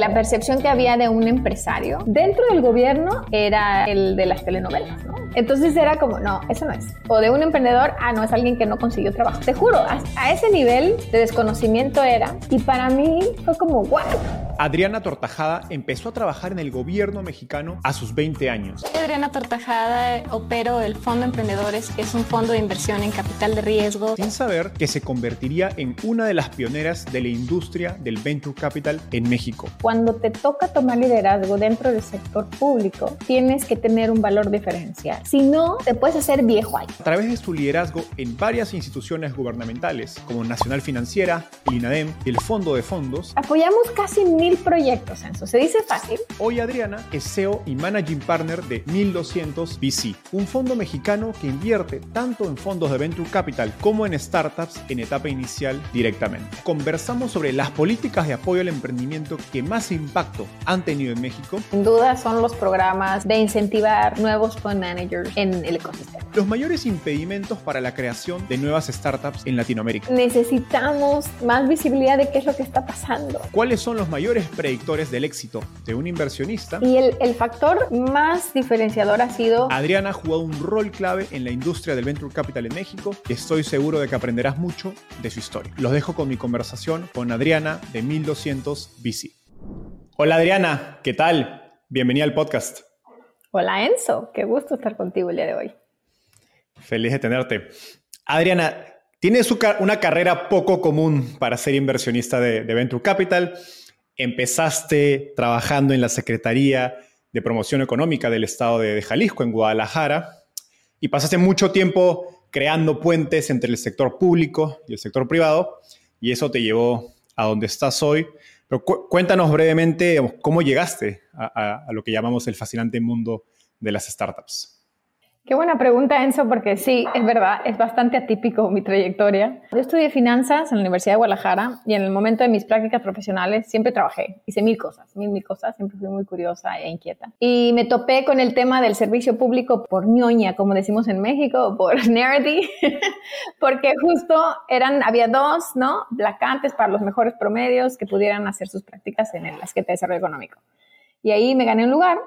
La percepción que había de un empresario dentro del gobierno era el de las telenovelas, ¿no? Entonces era como, no, eso no es. O de un emprendedor, ah, no, es alguien que no consiguió trabajo. Te juro, a, ese nivel de desconocimiento era. Y para mí fue como, wow. Adriana Tortajada empezó a trabajar en el gobierno mexicano a sus 20 años. Adriana Tortajada opero el Fondo Emprendedores, que es un fondo de inversión en capital de riesgo. Sin saber que se convertiría en una de las pioneras de la industria del venture capital en México. Cuando te toca tomar liderazgo dentro del sector público, tienes que tener un valor diferencial. Si no, te puedes hacer viejo ahí. A través de su liderazgo en varias instituciones gubernamentales, como Nacional Financiera, el INADEM y el Fondo de Fondos, apoyamos casi mil proyectos, Enzo. ¿Se dice fácil? Hoy Adriana es CEO y Managing Partner de 1200 VC, un fondo mexicano que invierte tanto en fondos de Venture Capital como en startups en etapa inicial directamente. Conversamos sobre las políticas de apoyo al emprendimiento que más impacto han tenido en México. Sin duda son los programas de incentivar nuevos fund managers en el ecosistema. Los mayores impedimentos para la creación de nuevas startups en Latinoamérica. Necesitamos más visibilidad de qué es lo que está pasando. ¿Cuáles son los mayores predictores del éxito de un inversionista. Y el, el, factor más diferenciador ha sido... Adriana ha jugado un rol clave en la industria del Venture Capital en México estoy seguro de que aprenderás mucho de su historia. Los dejo con mi conversación con Adriana de 1200 VC. Hola Adriana, ¿qué tal? Bienvenida al podcast. Hola Enzo, qué gusto estar contigo el día de hoy. Feliz de tenerte. Adriana, tienes una carrera poco común para ser inversionista de, de Venture Capital empezaste trabajando en la Secretaría de Promoción Económica del Estado de, Jalisco, en Guadalajara, y pasaste mucho tiempo creando puentes entre el sector público y el sector privado, y eso te llevó a donde estás hoy. Pero cuéntanos brevemente cómo llegaste a lo que llamamos el fascinante mundo de las startups. Qué buena pregunta, Enzo, porque sí, es verdad, es bastante atípico mi trayectoria. Yo estudié finanzas en la Universidad de Guadalajara y en el momento de mis prácticas profesionales siempre trabajé, hice mil cosas, mil, mil cosas, siempre fui muy curiosa e inquieta. Y me topé con el tema del servicio público por ñoña, como decimos en México, por nerdy, porque justo eran, había dos, ¿no? Vacantes para los mejores promedios que pudieran hacer sus prácticas en la Secretaría de Desarrollo Económico. Y ahí me gané un lugar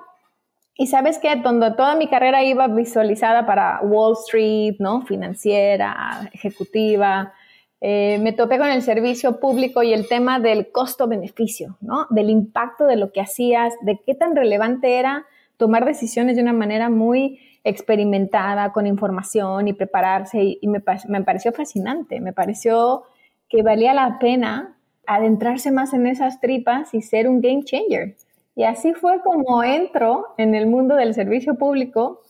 y sabes que donde toda mi carrera iba visualizada para Wall Street, ¿no? Financiera, ejecutiva, eh, me topé con el servicio público y el tema del costo-beneficio, ¿no? Del impacto de lo que hacías, de qué tan relevante era tomar decisiones de una manera muy experimentada, con información y prepararse. Y, me, me pareció fascinante, me pareció que valía la pena adentrarse más en esas tripas y ser un game changer. Y así fue como entro en el mundo del servicio público,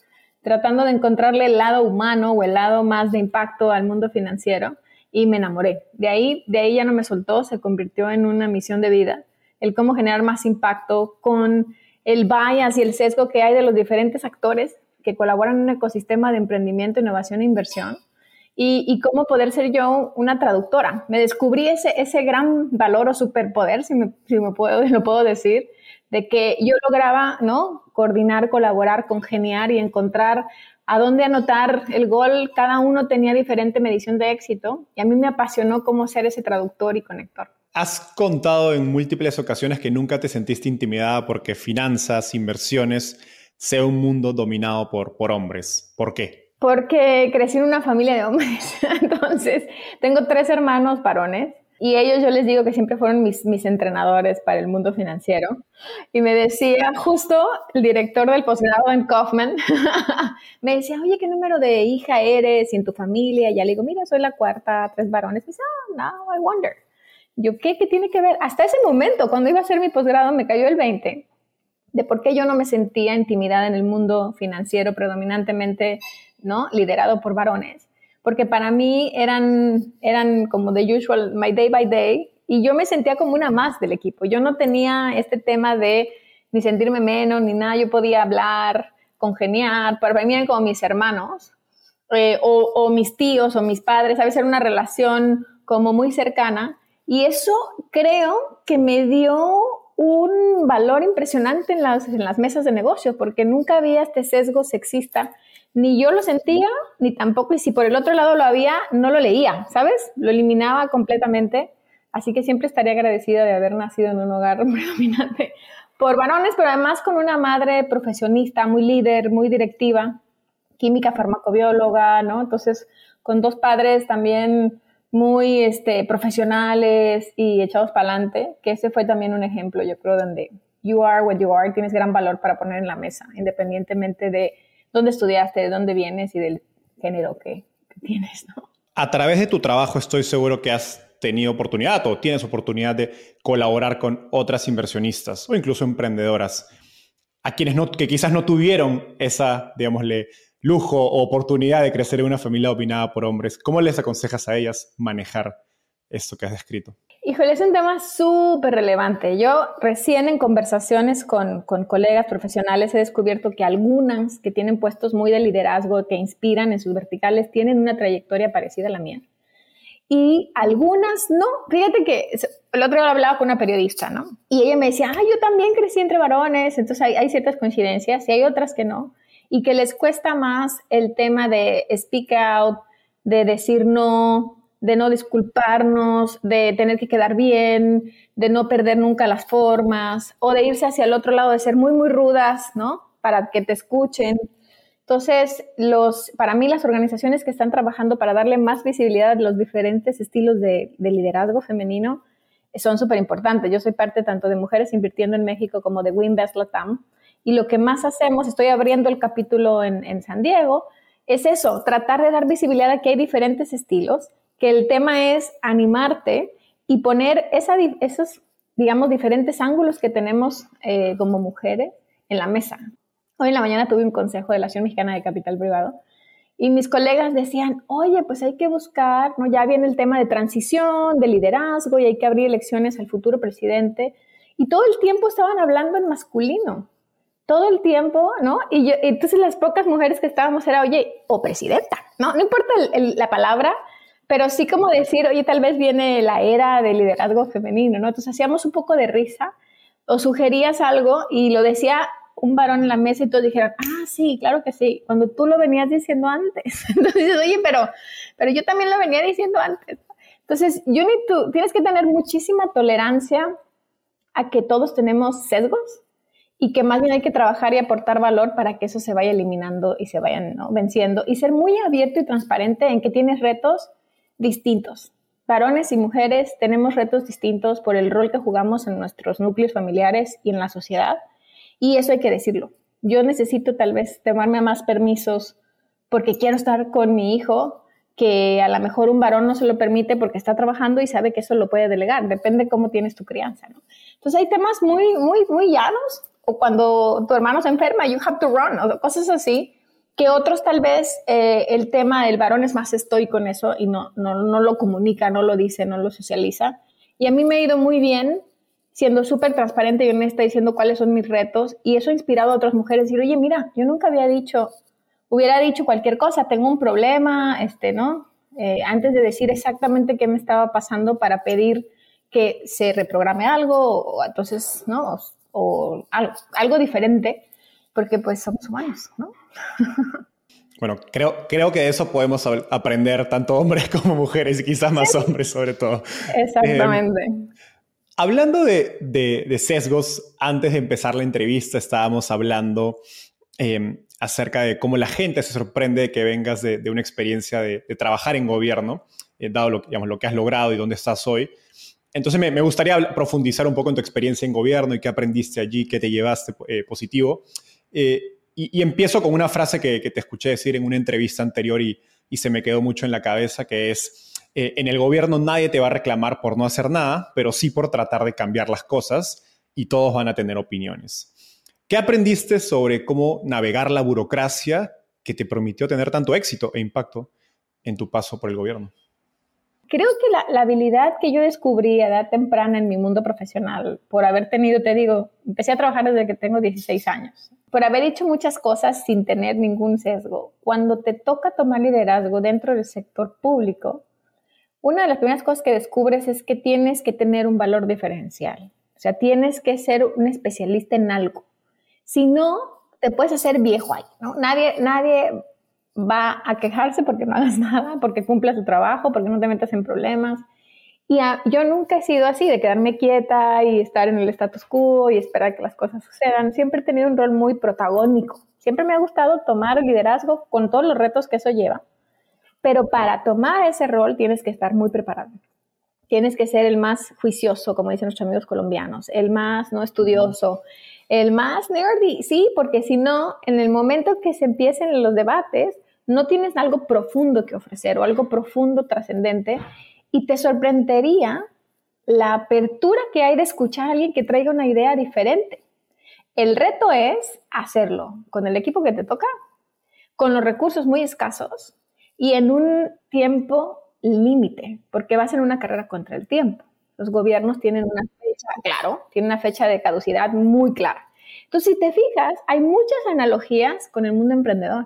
tratando de encontrarle el lado humano o el lado más de impacto al mundo financiero y me enamoré. De ahí, de ahí ya no me soltó, se convirtió en una misión de vida, el cómo generar más impacto con el bias y el sesgo que hay de los diferentes actores que colaboran en un ecosistema de emprendimiento, innovación e inversión. Y, cómo poder ser yo una traductora. Me descubrí ese, ese gran valor o superpoder, si me, si me puedo, lo puedo decir, de que yo lograba, ¿no? Coordinar, colaborar, congeniar y encontrar a dónde anotar el gol. Cada uno tenía diferente medición de éxito y a mí me apasionó cómo ser ese traductor y conector. Has contado en múltiples ocasiones que nunca te sentiste intimidada porque finanzas, inversiones, sea un mundo dominado por, por hombres. ¿Por qué? Porque crecí en una familia de hombres. Entonces, tengo tres hermanos varones y ellos yo les digo que siempre fueron mis, mis entrenadores para el mundo financiero. Y me decía, justo el director del posgrado en Kaufman, me decía, oye, ¿qué número de hija eres y en tu familia? Y ya le digo, mira, soy la cuarta, tres varones. Me dice, oh, no, I wonder. Yo, ¿qué, ¿qué tiene que ver? Hasta ese momento, cuando iba a hacer mi posgrado, me cayó el 20 de por qué yo no me sentía intimidada en el mundo financiero predominantemente, ¿no? Liderado por varones. Porque para mí eran, eran como the usual, my day by day, y yo me sentía como una más del equipo. Yo no tenía este tema de ni sentirme menos, ni nada. Yo podía hablar, congeniar, para mí eran como mis hermanos, eh, o, o mis tíos, o mis padres, a veces era una relación como muy cercana, y eso creo que me dio un valor impresionante en las, en las mesas de negocio, porque nunca había este sesgo sexista. Ni yo lo sentía, ni tampoco, y si por el otro lado lo había, no lo leía, ¿sabes? Lo eliminaba completamente. Así que siempre estaría agradecida de haber nacido en un hogar predominante por varones, pero además con una madre profesionista, muy líder, muy directiva, química farmacobióloga, ¿no? Entonces, con dos padres también muy este, profesionales y echados para adelante, que ese fue también un ejemplo, yo creo, donde you are what you are, tienes gran valor para poner en la mesa, independientemente de dónde estudiaste, de dónde vienes y del género que, tienes, ¿no? A través de tu trabajo estoy seguro que has tenido oportunidad o tienes oportunidad de colaborar con otras inversionistas o incluso emprendedoras a quienes no, que quizás no tuvieron esa, digámosle, lujo o oportunidad de crecer en una familia dominada por hombres. ¿Cómo les aconsejas a ellas manejar esto que has descrito? Híjole, es un tema súper relevante. Yo recién en conversaciones con, con, colegas profesionales he descubierto que algunas que tienen puestos muy de liderazgo, que inspiran en sus verticales, tienen una trayectoria parecida a la mía. Y algunas no. Fíjate que el otro día hablaba con una periodista, ¿no? Y ella me decía, ah, yo también crecí entre varones, entonces hay, hay ciertas coincidencias y hay otras que no y que les cuesta más el tema de speak out, de decir no, de no disculparnos, de tener que quedar bien, de no perder nunca las formas o de irse hacia el otro lado, de ser muy, muy rudas, ¿no? Para que te escuchen. Entonces, los, para mí las organizaciones que están trabajando para darle más visibilidad a los diferentes estilos de, de liderazgo femenino son súper importantes. Yo soy parte tanto de Mujeres Invirtiendo en México como de Winvest Latam y lo que más hacemos, estoy abriendo el capítulo en, San Diego, es eso, tratar de dar visibilidad a que hay diferentes estilos, que el tema es animarte y poner esos, digamos, diferentes ángulos que tenemos eh, como mujeres en la mesa. Hoy en la mañana tuve un consejo de la Asociación Mexicana de Capital Privado y mis colegas decían, oye, pues hay que buscar, ¿no? Ya viene el tema de transición, de liderazgo y hay que abrir elecciones al futuro presidente. Y todo el tiempo estaban hablando en masculino todo el tiempo, ¿no? Y, yo, entonces las pocas mujeres que estábamos era, oye, o presidenta, ¿no? No importa la palabra, pero sí como decir, oye, tal vez viene la era del liderazgo femenino, ¿no? Entonces hacíamos un poco de risa o sugerías algo y lo decía un varón en la mesa y todos dijeron, ah, sí, claro que sí, cuando tú lo venías diciendo antes. Entonces oye, pero, pero yo también lo venía diciendo antes. Entonces, yo ni tú, tienes que tener muchísima tolerancia a que todos tenemos sesgos, y que más bien hay que trabajar y aportar valor para que eso se vaya eliminando y se vayan venciendo y ser muy abierto y transparente en que tienes retos distintos. Varones y mujeres tenemos retos distintos por el rol que jugamos en nuestros núcleos familiares y en la sociedad y eso hay que decirlo. Yo necesito tal vez tomarme más permisos porque quiero estar con mi hijo que a lo mejor un varón no se lo permite porque está trabajando y sabe que eso lo puede delegar, depende cómo tienes tu crianza. Entonces hay temas muy, muy, muy llanos o cuando tu hermano se enferma, you have to run, o cosas así, que otros tal vez eh, el tema del varón es más estoy con eso y no, no, no lo comunica, no lo dice, no lo socializa. Y a mí me ha ido muy bien siendo súper transparente y honesta diciendo cuáles son mis retos y eso ha inspirado a otras mujeres decir, oye, mira, yo nunca había dicho, hubiera dicho cualquier cosa, tengo un problema, este, ¿no? Eh, antes de decir exactamente qué me estaba pasando para pedir que se reprograme algo, o entonces, ¿no? o algo diferente, porque pues somos humanos, ¿no? Bueno, creo, creo que de eso podemos aprender tanto hombres como mujeres y quizás más hombres sobre todo. Exactamente. Em, hablando de, sesgos, antes de empezar la entrevista estábamos hablando em, acerca de cómo la gente se sorprende de que vengas de, una experiencia de, trabajar en gobierno, eh, dado lo, digamos, lo que has logrado y dónde estás hoy. Entonces me, gustaría profundizar un poco en tu experiencia en gobierno y qué aprendiste allí, qué te llevaste eh, positivo. Eh, y, empiezo con una frase que, te escuché decir en una entrevista anterior y, se me quedó mucho en la cabeza, que es, eh, en el gobierno nadie te va a reclamar por no hacer nada, pero sí por tratar de cambiar las cosas y todos van a tener opiniones. ¿Qué aprendiste sobre cómo navegar la burocracia que te permitió tener tanto éxito e impacto en tu paso por el gobierno? Creo que la, habilidad que yo descubrí a edad temprana en mi mundo profesional, por haber tenido, te digo, empecé a trabajar desde que tengo 16 años, por haber hecho muchas cosas sin tener ningún sesgo. Cuando te toca tomar liderazgo dentro del sector público, una de las primeras cosas que descubres es que tienes que tener un valor diferencial. O sea, tienes que ser un especialista en algo. Si no, te puedes hacer viejo ahí, ¿no? Nadie, nadie va a quejarse porque no hagas nada, porque cumplas tu trabajo, porque no te metas en problemas. Y yo nunca he sido así, de quedarme quieta y estar en el status quo y esperar que las cosas sucedan. Siempre he tenido un rol muy protagónico. Siempre me ha gustado tomar liderazgo con todos los retos que eso lleva. Pero para tomar ese rol tienes que estar muy preparado. Tienes que ser el más juicioso, como dicen nuestros amigos colombianos, el más no estudioso, el más nerdy, sí, porque si no, en el momento que se empiecen los debates, no tienes algo profundo que ofrecer o algo profundo, trascendente, y te sorprendería la apertura que hay de escuchar a alguien que traiga una idea diferente. El reto es hacerlo con el equipo que te toca, con los recursos muy escasos y en un tiempo límite, porque va a ser una carrera contra el tiempo. Los gobiernos tienen una fecha, claro, tienen una fecha de caducidad muy clara. Entonces, si te fijas, hay muchas analogías con el mundo emprendedor.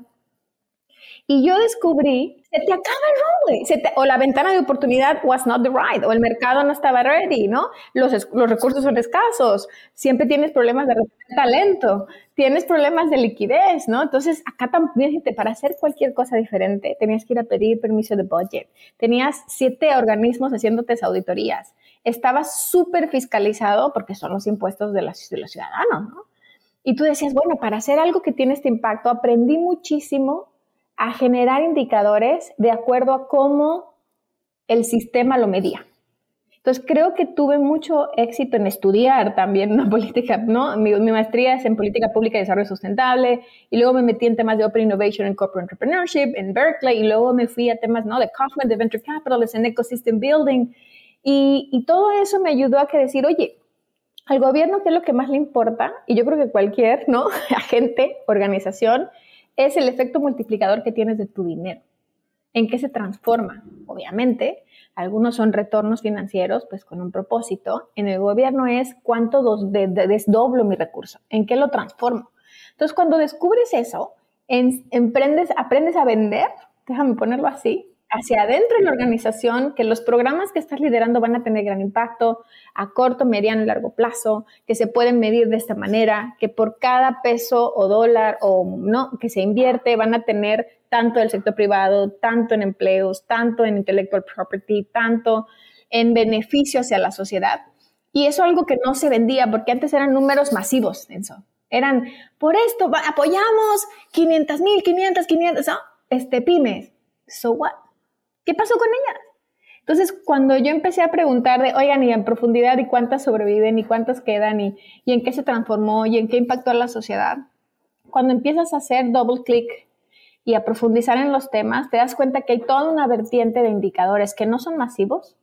Y yo descubrí, se te acaba el rol, o la ventana de oportunidad was not the right, o el mercado no estaba ready, ¿no? Los, los recursos son escasos, siempre tienes problemas de talento, tienes problemas de liquidez, ¿no? Entonces, acá también, para hacer cualquier cosa diferente, tenías que ir a pedir permiso de budget, tenías siete organismos haciéndote auditorías, estabas súper fiscalizado porque son los impuestos de, de los ciudadanos, ¿no? Y tú decías, bueno, para hacer algo que tiene este impacto, aprendí muchísimo a generar indicadores de acuerdo a cómo el sistema lo medía. Entonces creo que tuve mucho éxito en estudiar también una política, ¿no? Mi, maestría es en política pública y desarrollo sustentable y luego me metí en temas de Open Innovation and Corporate Entrepreneurship en Berkeley y luego me fui a temas, ¿no? De Kaufman, de Venture Capital, en Ecosystem Building y, y todo eso me ayudó a que decir, oye, al gobierno, ¿qué es lo que más le importa? Y yo creo que cualquier, ¿no? Agente, organización, es el efecto multiplicador que tienes de tu dinero. ¿En qué se transforma? Obviamente, algunos son retornos financieros, pues con un propósito. En el gobierno es cuánto desdoblo mi recurso, en qué lo transformo. Entonces, cuando descubres eso, emprendes, aprendes a vender, déjame ponerlo así, hacia adentro de la organización, que los programas que estás liderando van a tener gran impacto a corto, mediano y largo plazo, que se pueden medir de esta manera, que por cada peso o dólar o no que se invierte van a tener tanto del sector privado, tanto en empleos, tanto en intellectual property, tanto en beneficio hacia la sociedad. Y eso es algo que no se vendía porque antes eran números masivos, eso. Eran, por esto apoyamos 500 mil, 500, 500, este, pymes. So what? ¿Qué pasó con ellas? Entonces, cuando yo empecé a preguntar de, oigan, y en profundidad, y cuántas sobreviven, y cuántas quedan, y, y en qué se transformó, y en qué impactó a la sociedad, cuando empiezas a hacer double click y a profundizar en los temas, te das cuenta que hay toda una vertiente de indicadores que no son masivos,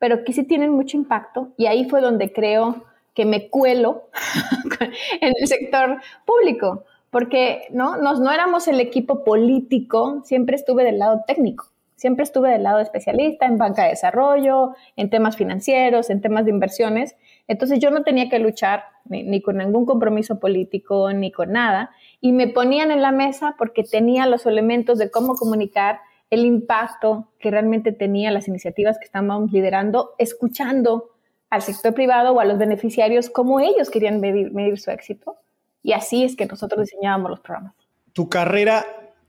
pero que sí tienen mucho impacto, y ahí fue donde creo que me cuelo en el sector público, porque ¿no? Nos, no éramos el equipo político, siempre estuve del lado técnico. Siempre estuve del lado de especialista en banca de desarrollo, en temas financieros, en temas de inversiones. Entonces yo no tenía que luchar ni, con ningún compromiso político ni con nada. Y me ponían en la mesa porque tenía los elementos de cómo comunicar el impacto que realmente tenía las iniciativas que estábamos liderando, escuchando al sector privado o a los beneficiarios cómo ellos querían medir su éxito. Y así es que nosotros diseñábamos los programas. Tu carrera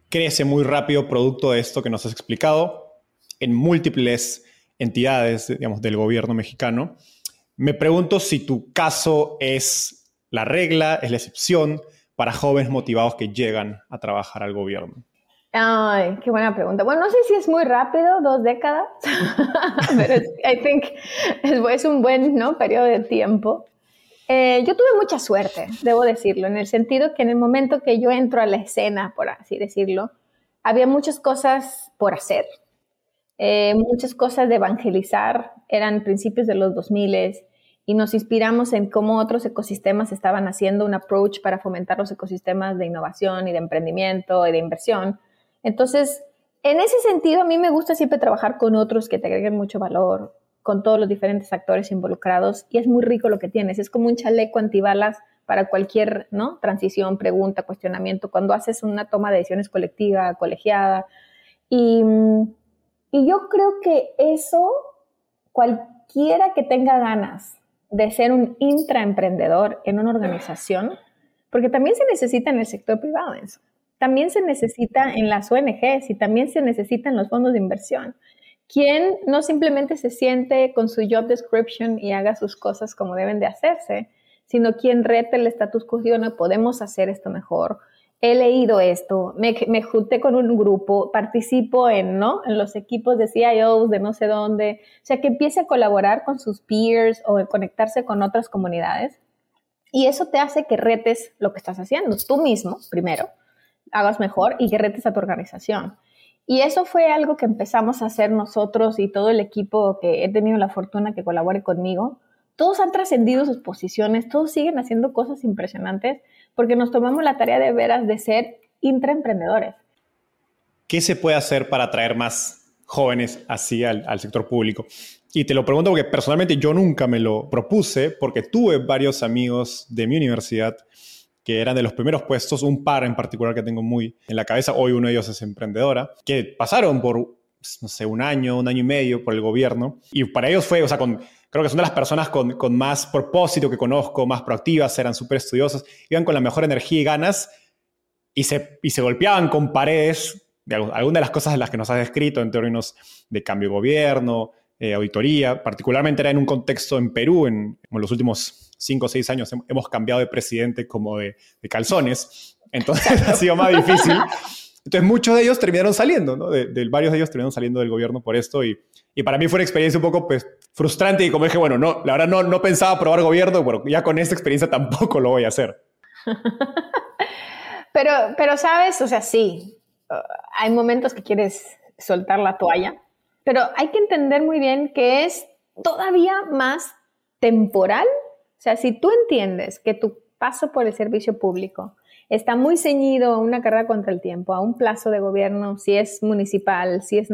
crece muy rápido producto de esto que nos has explicado en múltiples entidades, digamos, del gobierno mexicano. Me pregunto si tu caso es la regla, es la excepción para jóvenes motivados que llegan a trabajar al gobierno. Ay, qué buena pregunta. Bueno, no sé si es muy rápido, dos décadas, pero I think es, un buen ¿no? periodo de tiempo. Eh, yo tuve mucha suerte, debo decirlo, en el sentido que en el momento que yo entro a la escena, por así decirlo, había muchas cosas por hacer, eh, muchas cosas de evangelizar, eran principios de los 2000 y nos inspiramos en cómo otros ecosistemas estaban haciendo un approach para fomentar los ecosistemas de innovación y de emprendimiento y de inversión. Entonces, en ese sentido, a mí me gusta siempre trabajar con otros que te agreguen mucho valor, con todos los diferentes actores involucrados y es muy rico lo que tienes. Es como un chaleco antibalas para cualquier ¿no? transición, pregunta, cuestionamiento, cuando haces una toma de decisiones colectiva, colegiada. Y, y yo creo que eso, cualquiera que tenga ganas de ser un intraemprendedor en una organización, porque también se necesita en el sector privado eso. También se necesita en las ONGs y también se necesita en los fondos de inversión quien no simplemente se siente con su job description y haga sus cosas como deben de hacerse, sino quien rete el status quo no podemos hacer esto mejor. He leído esto, me, me, junté con un grupo, participo en, ¿no? en los equipos de CIOs de no sé dónde, o sea, que empiece a colaborar con sus peers o conectarse con otras comunidades. Y eso te hace que retes lo que estás haciendo, tú mismo, primero, hagas mejor y que retes a tu organización. Y eso fue algo que empezamos a hacer nosotros y todo el equipo que he tenido la fortuna que colabore conmigo. Todos han trascendido sus posiciones, todos siguen haciendo cosas impresionantes porque nos tomamos la tarea de veras de ser intraemprendedores. ¿Qué se puede hacer para atraer más jóvenes así al, al sector público? Y te lo pregunto porque personalmente yo nunca me lo propuse porque tuve varios amigos de mi universidad que eran de los primeros puestos, un par en particular que tengo muy en la cabeza, hoy uno de ellos es emprendedora, que pasaron por, no sé, un año, un año y medio por el gobierno, y para ellos fue, o sea, con, creo que son de las personas con, con más propósito que conozco, más proactivas, eran súper estudiosas, iban con la mejor energía y ganas, y se, y se golpeaban con paredes de algunas de las cosas de las que nos has descrito en términos de cambio de gobierno, eh, auditoría, particularmente era en un contexto en Perú, en, en los últimos cinco o seis años hemos cambiado de presidente como de, calzones, entonces ha sido más difícil. Entonces muchos de ellos terminaron saliendo, ¿no? De, varios de ellos terminaron saliendo del gobierno por esto y, y, para mí fue una experiencia un poco pues, frustrante y como dije, bueno, no, la verdad no, no pensaba probar gobierno, bueno, ya con esta experiencia tampoco lo voy a hacer. pero, pero sabes, o sea, sí, uh, hay momentos que quieres soltar la toalla, pero hay que entender muy bien que es todavía más temporal o sea, si tú entiendes que tu paso por el servicio público está muy ceñido a una carrera contra el tiempo, a un plazo de gobierno, si es municipal, si es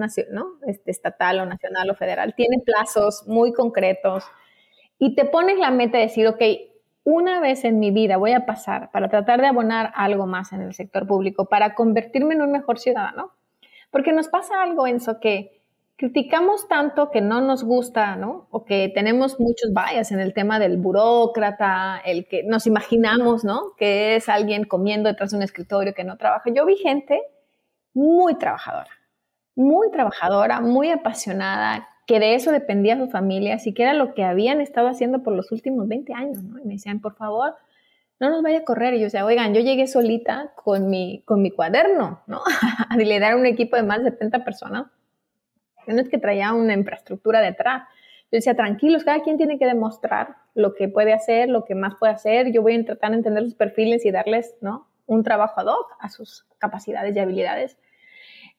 este, estatal o nacional o federal, tiene plazos muy concretos y te pones la meta de decir, ok, una vez en mi vida voy a pasar para tratar de abonar algo más en el sector público, para convertirme en un mejor ciudadano. Porque nos pasa algo, Enzo, que criticamos tanto que no nos gusta, ¿no? O que tenemos muchos bias en el tema del burócrata, el que nos imaginamos, ¿no? Que es alguien comiendo detrás de un escritorio que no trabaja. Yo vi gente muy trabajadora, muy trabajadora, muy apasionada, que de eso dependía su familia, así que era lo que habían estado haciendo por los últimos 20 años, ¿no? Y me decían, por favor, no nos vaya a correr. Y yo decía, oigan, yo llegué solita con mi, con mi cuaderno, ¿no? a liderar un equipo de más de 70 personas no es que traía una infraestructura detrás. Yo decía, tranquilos, cada quien tiene que demostrar lo que puede hacer, lo que más puede hacer. Yo voy a tratar de entender sus perfiles y darles ¿no? un trabajo ad hoc a sus capacidades y habilidades.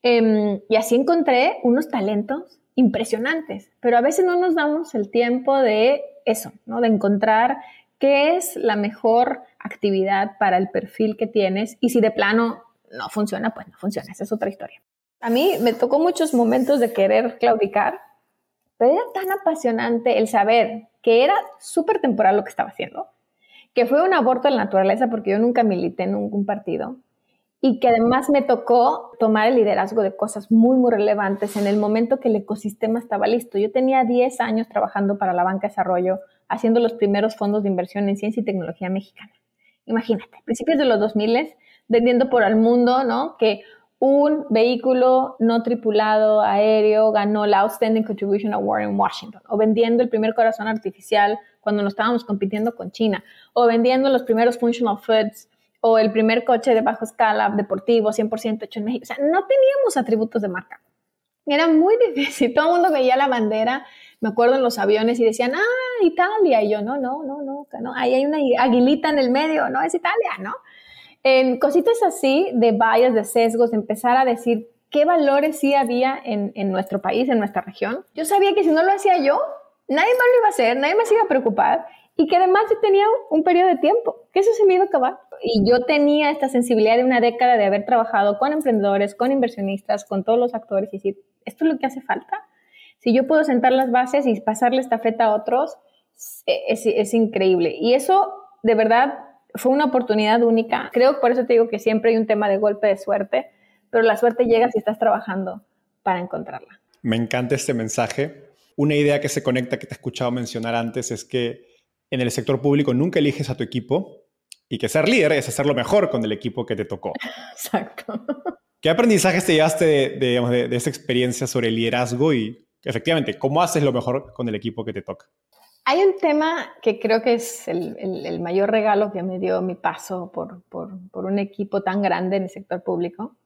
Em, y así encontré unos talentos impresionantes, pero a veces no nos damos el tiempo de eso, ¿no? de encontrar qué es la mejor actividad para el perfil que tienes y si de plano no funciona, pues no funciona, esa es otra historia. A mí me tocó muchos momentos de querer claudicar, pero era tan apasionante el saber que era súper temporal lo que estaba haciendo, que fue un aborto de la naturaleza porque yo nunca milité en ningún partido y que además me tocó tomar el liderazgo de cosas muy, muy relevantes en el momento que el ecosistema estaba listo. Yo tenía 10 años trabajando para la banca de desarrollo, haciendo los primeros fondos de inversión en ciencia y tecnología mexicana. Imagínate, principios de los 2000, vendiendo por el mundo, ¿no? Que un vehículo no tripulado aéreo ganó la Outstanding Contribution Award en Washington, o vendiendo el primer corazón artificial cuando nos estábamos compitiendo con China, o vendiendo los primeros functional foods, o el primer coche de bajo escala deportivo 100% hecho en México. O sea, no teníamos atributos de marca. Era muy difícil. Todo el mundo veía la bandera, me acuerdo en los aviones y decían, ah, Italia. Y yo, no, no, no, no, no. Ahí hay una aguilita en el medio, no, es Italia, ¿no? En cositas así de vallas, de sesgos, de empezar a decir qué valores sí había en, nuestro país, en nuestra región. Yo sabía que si no lo hacía yo, nadie más lo iba a hacer, nadie más iba a preocupar y que además yo tenía un periodo de tiempo, que eso se me iba a acabar. Y yo tenía esta sensibilidad de una década de haber trabajado con emprendedores, con inversionistas, con todos los actores y decir, esto es lo que hace falta. Si yo puedo sentar las bases y pasarle esta feta a otros, es increíble. Y eso, de verdad, fue una oportunidad única. Creo, por eso te digo que siempre hay un tema de golpe de suerte, pero la suerte llega si estás trabajando para encontrarla. Me encanta este mensaje. Una idea que se conecta que te he escuchado mencionar antes es que en el sector público nunca eliges a tu equipo y que ser líder es hacerlo mejor con el equipo que te tocó. Exacto. ¿Qué aprendizajes te llevaste de, de, de, esa experiencia sobre el liderazgo y efectivamente cómo haces lo mejor con el equipo que te toca? Hay un tema que creo que es el, mayor regalo que me dio mi paso por, por, un equipo tan grande en el sector público,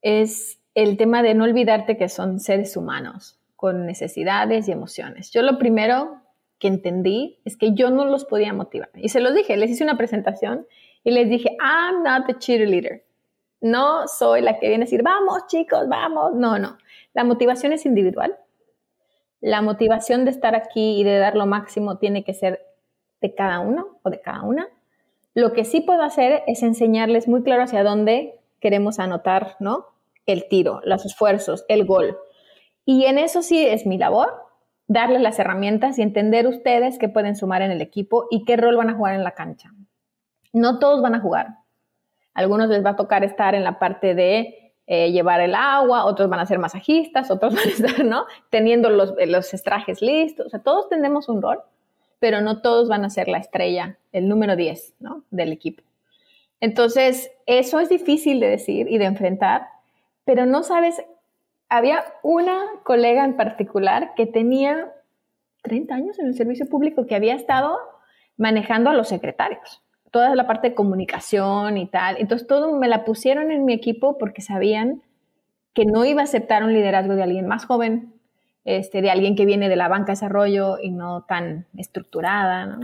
es el tema de no olvidarte que son seres humanos con necesidades y emociones. Yo lo primero que entendí es que yo no los podía motivar. Y se los dije, les hice una presentación y les dije, I'm not the cheerleader. No soy la que viene a decir, vamos chicos, vamos. No, no. La motivación es individual. La motivación de estar aquí y de dar lo máximo tiene que ser de cada uno o de cada una. Lo que sí puedo hacer es enseñarles muy claro hacia dónde queremos anotar, ¿no? El tiro, los esfuerzos, el gol. Y en eso sí es mi labor, darles las herramientas y entender ustedes qué pueden sumar en el equipo y qué rol van a jugar en la cancha. No todos van a jugar. algunos les va a tocar estar en la parte de eh, llevar el agua, otros van a ser masajistas, otros van a estar, ¿no? Teniendo los, los estrajes listos. Todos tenemos un rol, pero no todos van a ser la estrella, el número 10, ¿no? Del equipo. Entonces, eso es difícil de decir y de enfrentar, pero no sabes había una colega en particular que tenía 30 años en el servicio público que había estado manejando a los secretarios, toda la parte de comunicación y tal. Entonces todo me la pusieron en mi equipo porque sabían que no iba a aceptar un liderazgo de alguien más joven, este, de alguien que viene de la banca de desarrollo y no tan estructurada.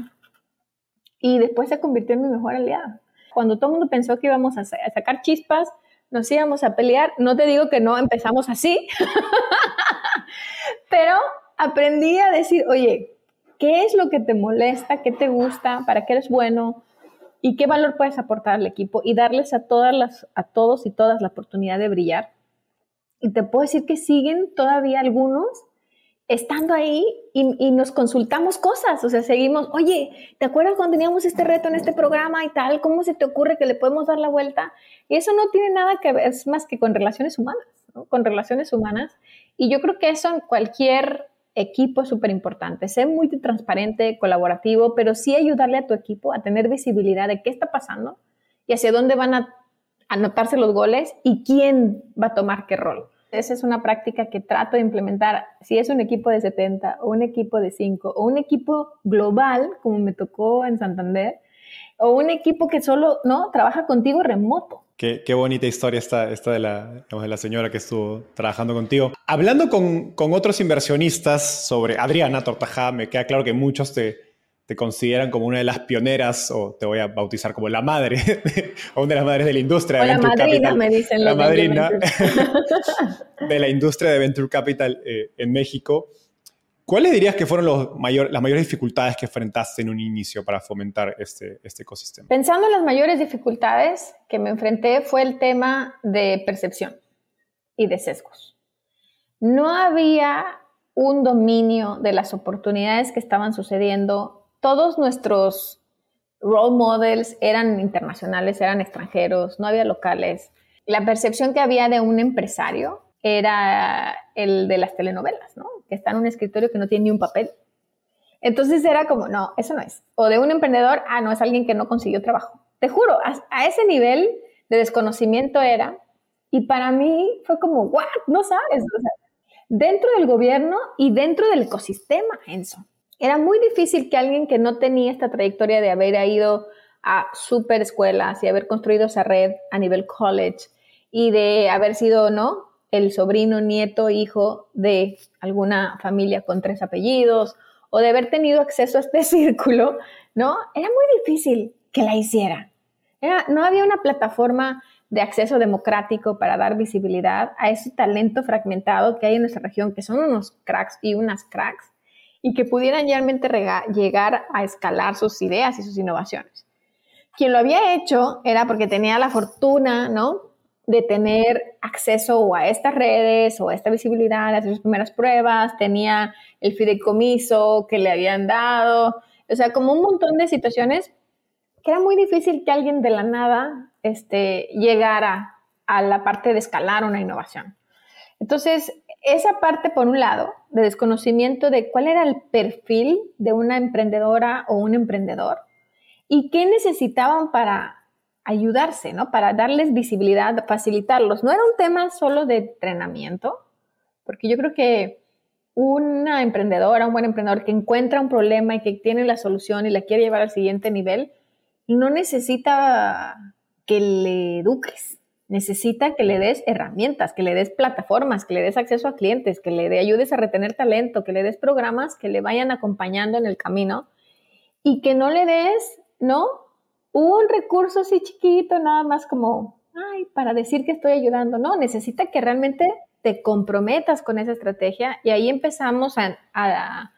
Y después se convirtió en mi mejor aliada. Cuando todo el mundo pensó que íbamos a sacar chispas, nos íbamos a pelear. No te digo que no empezamos así, pero aprendí a decir, oye, ¿qué es lo que te molesta? ¿Qué te gusta? ¿Para qué eres bueno? ¿Y qué valor puedes aportar al equipo? Y darles a, todas las, a todos y todas la oportunidad de brillar. Y te puedo decir que siguen todavía algunos estando ahí y, nos consultamos cosas, o sea, seguimos, oye, ¿te acuerdas cuando teníamos este reto en este programa y tal? ¿Cómo se te ocurre que le podemos dar la vuelta? Y eso no tiene nada que ver, es más que con relaciones humanas. Con relaciones humanas. Y yo creo que eso en cualquier equipo es súper importante, ser muy transparente, colaborativo, pero sí ayudarle a tu equipo a tener visibilidad de qué está pasando y hacia dónde van a anotarse los goles y quién va a tomar qué rol. Esa es una práctica que trato de implementar. Si es un equipo de 70 o un equipo de 5 o un equipo global, como me tocó en Santander, o un equipo que solo no trabaja contigo remoto. Qué, qué bonita historia esta, esta de, la, de la señora que estuvo trabajando contigo. Hablando con, con otros inversionistas sobre Adriana Tortajada, me queda claro que muchos te, te consideran como una de las pioneras, o te voy a bautizar como la madre, o una de las madres de la industria de Venture madrina, Capital. me dicen La madrina de la industria de Venture Capital eh, en México. ¿Cuáles dirías que fueron los mayor, las mayores dificultades que enfrentaste en un inicio para fomentar este, este ecosistema? Pensando en las mayores dificultades que me enfrenté fue el tema de percepción y de sesgos. No había un dominio de las oportunidades que estaban sucediendo todos nuestros role models eran internacionales, eran extranjeros, no había locales. La percepción que había de un empresario era el de las telenovelas, ¿no? Que está en un escritorio que no tiene ni un papel. Entonces era como, no, eso no es. O de un emprendedor, ah, no, es alguien que no consiguió trabajo. Te juro, a, ese nivel de desconocimiento era Y para mí fue como, ¿what? No sabes. O sea, dentro del gobierno y dentro del ecosistema, Enzo. Era muy difícil que alguien que no tenía esta trayectoria de haber ido a super escuelas y haber construido esa red a nivel college y de haber sido, ¿no? El sobrino, nieto, hijo de alguna familia con tres apellidos o de haber tenido acceso a este círculo, ¿no? Era muy difícil que la hiciera. no había una plataforma de acceso democrático para dar visibilidad a ese talento fragmentado que hay en nuestra región, que son unos cracks y unas cracks, y que pudieran realmente llegar a escalar sus ideas y sus innovaciones. Quien lo había hecho era porque tenía la fortuna, ¿no? De tener acceso a estas redes o a esta visibilidad, a sus primeras pruebas, tenía el fideicomiso que le habían dado, o sea, como un montón de situaciones que era muy difícil que alguien de la nada este, llegara a la parte de escalar una innovación. Entonces, esa parte, por un lado, de desconocimiento de cuál era el perfil de una emprendedora o un emprendedor y qué necesitaban para ayudarse, ¿no? Para darles visibilidad, facilitarlos. No era un tema solo de entrenamiento, porque yo creo que una emprendedora, un buen emprendedor que encuentra un problema y que tiene la solución y la quiere llevar al siguiente nivel, no necesita que le eduques, necesita que le des herramientas, que le des plataformas, que le des acceso a clientes, que le ayudes a retener talento, que le des programas que le vayan acompañando en el camino y que no le des, ¿no? Un recurso así chiquito, nada más como, ay, para decir que estoy ayudando. No, necesita que realmente te comprometas con esa estrategia y ahí empezamos a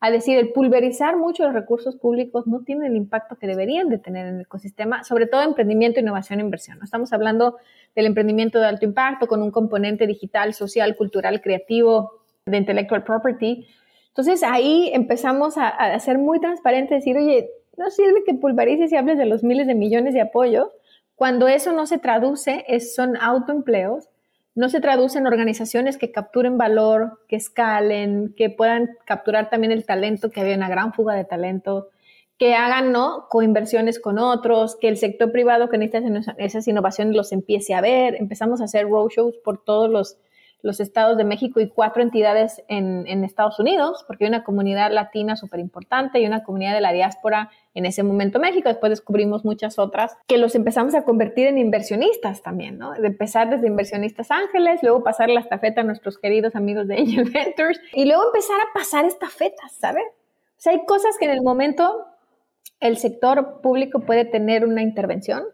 a decir, el pulverizar mucho los recursos públicos no tiene el impacto que deberían de tener en el ecosistema, sobre todo emprendimiento, innovación e inversión. Estamos hablando del emprendimiento de alto impacto con un componente digital, social, cultural, creativo, de intellectual property. Entonces ahí empezamos a, a ser muy transparentes, decir, oye, no sirve que pulverices y hables de los miles de millones de apoyos cuando eso no se traduce, es, son autoempleos no se traduce en organizaciones que capturen valor, que escalen, que puedan capturar también el talento, que había una gran fuga de talento, que hagan ¿no? coinversiones con otros, que el sector privado que necesita esas innovaciones los empiece a ver. Empezamos a hacer roadshows por todos los los estados de México y cuatro entidades en, Estados Unidos, porque hay una comunidad latina súper importante y una comunidad de la diáspora en ese momento México. Después descubrimos muchas otras que los empezamos a convertir en inversionistas también, ¿no? De empezar desde inversionistas ángeles, luego pasar la estafeta a nuestros queridos amigos de Angel Ventures y luego empezar a pasar estafetas, ¿sabes? O sea, hay cosas que en el momento el sector público puede tener una intervención,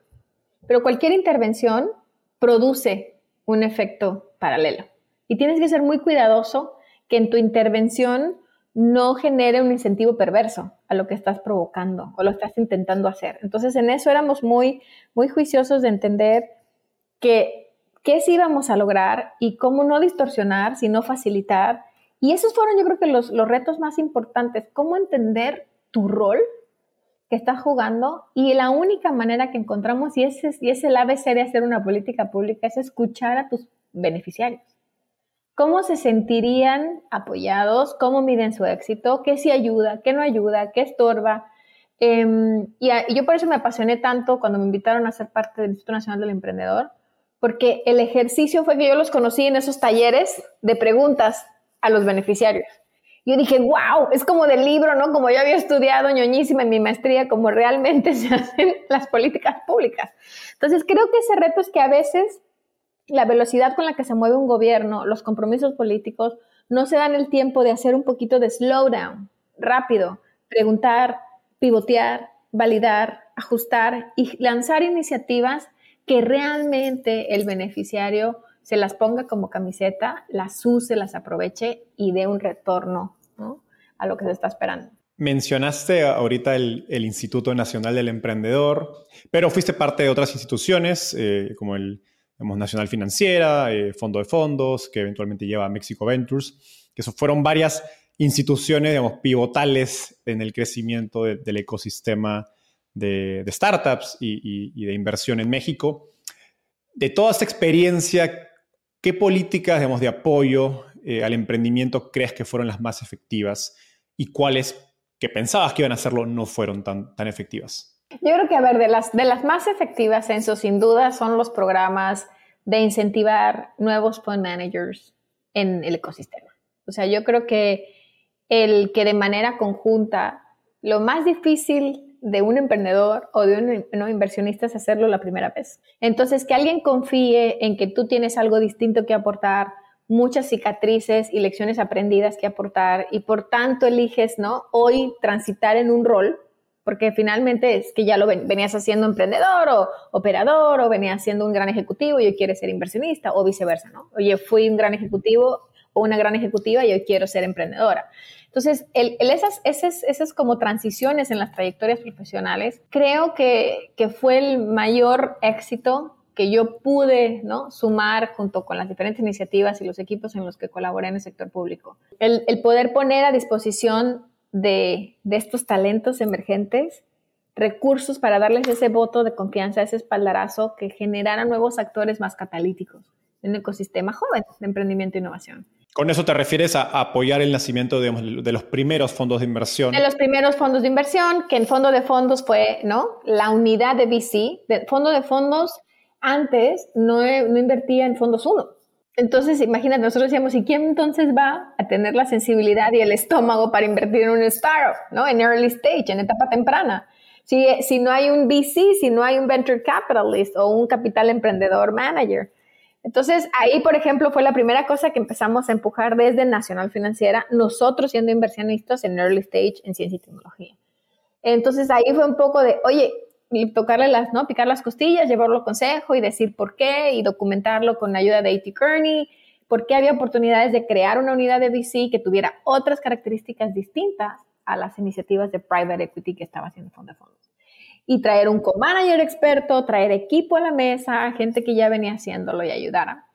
pero cualquier intervención produce un efecto paralelo. Y tienes que ser muy cuidadoso que en tu intervención no genere un incentivo perverso a lo que estás provocando o lo estás intentando hacer. Entonces, en eso éramos muy, muy juiciosos de entender que qué sí íbamos a lograr y cómo no distorsionar, sino facilitar. Y esos fueron, yo creo que los, los retos más importantes, cómo entender tu rol que estás jugando y la única manera que encontramos, y ese, y es el ABC de hacer una política pública, es escuchar a tus beneficiarios cómo se sentirían apoyados, cómo miden su éxito, qué sí ayuda, qué no ayuda, qué estorba. Em, y, yo por eso me apasioné tanto cuando me invitaron a ser parte del Instituto Nacional del Emprendedor, porque el ejercicio fue que yo los conocí en esos talleres de preguntas a los beneficiarios. Yo dije, wow, es como del libro, ¿no? Como yo había estudiado ñoñísima en mi maestría, como realmente se hacen las políticas públicas. Entonces, creo que ese reto es que a veces la velocidad con la que se mueve un gobierno, los compromisos políticos, no se dan el tiempo de hacer un poquito de slowdown, rápido, preguntar, pivotear, validar, ajustar y lanzar iniciativas que realmente el beneficiario se las ponga como camiseta, las use, las aproveche y dé un retorno a lo que se está esperando. Mencionaste ahorita el, Instituto Nacional del Emprendedor, pero fuiste parte de otras instituciones eh, como el Nacional Financiera, eh, Fondo de Fondos, que eventualmente lleva a Mexico Ventures, que eso fueron varias instituciones, digamos, pivotales en el crecimiento del ecosistema de, startups y, de inversión en México. De toda esta experiencia, ¿qué políticas, digamos, de apoyo eh, al emprendimiento crees que fueron las más efectivas y cuáles que pensabas que iban a hacerlo no fueron tan, tan efectivas? Yo creo que, a ver, de las, de las más efectivas, Enzo, sin duda, son los programas de incentivar nuevos fund managers en el ecosistema. O sea, yo creo que el que de manera conjunta, lo más difícil de un emprendedor o de un inversionista es hacerlo la primera vez. Entonces, que alguien confíe en que tú tienes algo distinto que aportar, muchas cicatrices y lecciones aprendidas que aportar y por tanto eliges, ¿no? Hoy transitar en un rol, porque finalmente es que ya lo venías haciendo emprendedor o operador o venías siendo un gran ejecutivo y hoy quieres ser inversionista o viceversa, ¿no? Oye, fui un gran ejecutivo o una gran ejecutiva y hoy quiero ser emprendedora. Entonces, el, esas, esas, esas, como transiciones en las trayectorias profesionales, creo que, que fue el mayor éxito que yo pude ¿no? sumar junto con las diferentes iniciativas y los equipos en los que colaboré en el sector público. El, el poder poner a disposición de, de, estos talentos emergentes recursos para darles ese voto de confianza, ese espaldarazo que generara nuevos actores más catalíticos en un ecosistema joven de emprendimiento e innovación. Con eso te refieres a apoyar el nacimiento de los primeros fondos de inversión. De los primeros fondos de inversión, que en fondo de fondos fue, ¿no? La unidad de VC, de fondo de fondos antes no, no invertía en fondos uno. Entonces, imagínate, nosotros decíamos, ¿y quién entonces va a tener la sensibilidad y el estómago para invertir en un startup, ¿no? En early stage, en etapa temprana. Si, si no hay un VC, si no hay un venture capitalist o un capital emprendedor manager. Entonces, ahí, por ejemplo, fue la primera cosa que empezamos a empujar desde Nacional Financiera, nosotros siendo inversionistas en early stage en ciencia y tecnología. Entonces, ahí fue un poco de, oye, tocarle las, ¿no? Picar las costillas, llevarlo al consejo y decir por qué y documentarlo con la ayuda de A.T. Kearney, por qué había oportunidades de crear una unidad de VC que tuviera otras características distintas a las iniciativas de private equity que estaba haciendo Fondo de Fondos y traer un co-manager experto, traer equipo a la mesa, gente que ya venía haciéndolo y ayudara.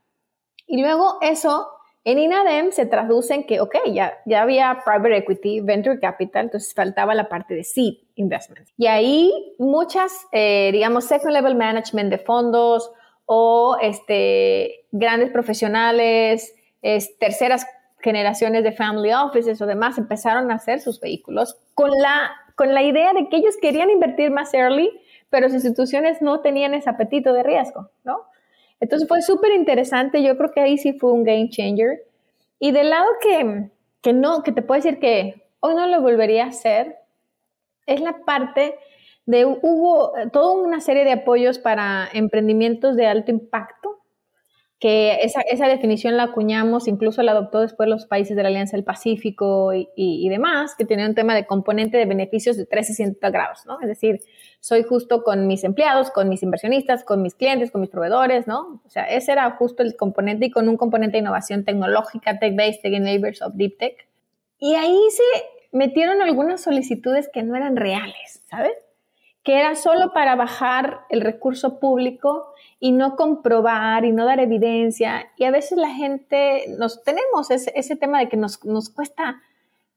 Y luego eso en INADEM se traduce en que, ok, ya, ya había private equity, venture capital, entonces faltaba la parte de seed investment. Y ahí muchas, eh, digamos, second level management de fondos o este, grandes profesionales, terceras generaciones de family offices o demás empezaron a hacer sus vehículos con la con la idea de que ellos querían invertir más early, pero sus instituciones no tenían ese apetito de riesgo, ¿no? Entonces fue súper interesante, yo creo que ahí sí fue un game changer. Y del lado que, que no, que te puedo decir que hoy no lo volvería a hacer, es la parte de, hubo toda una serie de apoyos para emprendimientos de alto impacto que esa, esa, definición la acuñamos, incluso la adoptó después los países de la Alianza del Pacífico y, y, demás, que tienen un tema de componente de beneficios de 360 grados, ¿no? Es decir, soy justo con mis empleados, con mis inversionistas, con mis clientes, con mis proveedores, ¿no? O sea, ese era justo el componente y con un componente de innovación tecnológica, tech-based, tech enablers of deep tech. Y ahí se metieron algunas solicitudes que no eran reales, ¿sabes? Que era solo para bajar el recurso público y no comprobar y no dar evidencia. Y a veces la gente, nos tenemos ese, ese tema de que nos, nos, cuesta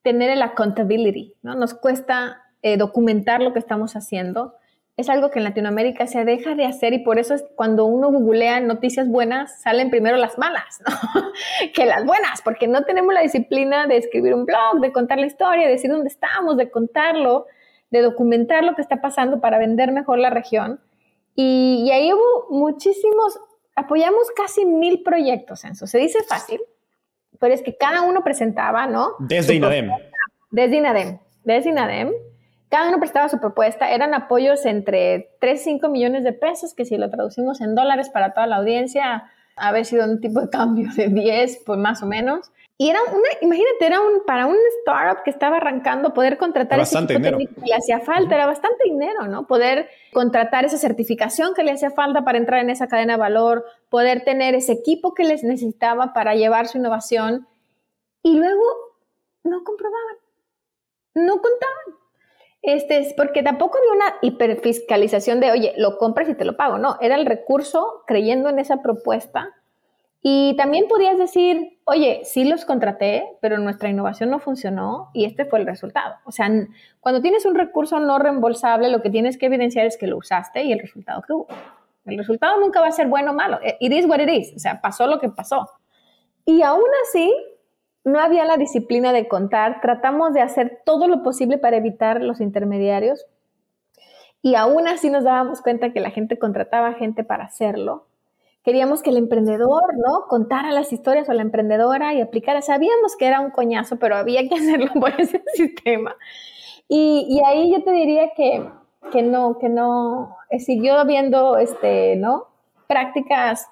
tener el accountability, ¿no? Nos cuesta eh, documentar lo que estamos haciendo. Es algo que en Latinoamérica se deja de hacer y por eso es cuando uno googlea noticias buenas, salen primero las malas, ¿no? que las buenas, porque no tenemos la disciplina de escribir un blog, de contar la historia, de decir dónde estamos, de contarlo, de documentar lo que está pasando para vender mejor la región. Y, ahí hubo muchísimos, apoyamos casi mil proyectos, eso Se dice fácil, pero es que cada uno presentaba, ¿no? Desde INADEM. Desde INADEM. Desde INADEM. Cada uno presentaba su propuesta. Eran apoyos entre 3, 5 millones de pesos, que si lo traducimos en dólares para toda la audiencia, haber sido un tipo de cambio de 10, pues más o menos. Y era una, imagínate, era un, para un startup que estaba arrancando, poder contratar ese dinero. que le hacía falta, era bastante dinero, ¿no? Poder contratar esa certificación que le hacía falta para entrar en esa cadena de valor, poder tener ese equipo que les necesitaba para llevar su innovación. Y luego no comprobaban, no contaban. Este, es porque tampoco había una hiperfiscalización de, oye, lo compras y te lo pago. No, era el recurso creyendo en esa propuesta y también podías decir, oye, sí los contraté, pero nuestra innovación no funcionó y este fue el resultado. O sea, cuando tienes un recurso no reembolsable, lo que tienes que evidenciar es que lo usaste y el resultado que hubo. El resultado nunca va a ser bueno o malo. It is what it is. O sea, pasó lo que pasó. Y aún así, no había la disciplina de contar. Tratamos de hacer todo lo posible para evitar los intermediarios. Y aún así nos dábamos cuenta que la gente contrataba gente para hacerlo queríamos que el emprendedor, ¿no? Contara las historias o la emprendedora y aplicara. Sabíamos que era un coñazo, pero había que hacerlo por ese sistema. Y, ahí yo te diría que, que no, que no, eh, siguió habiendo, este, ¿no? Prácticas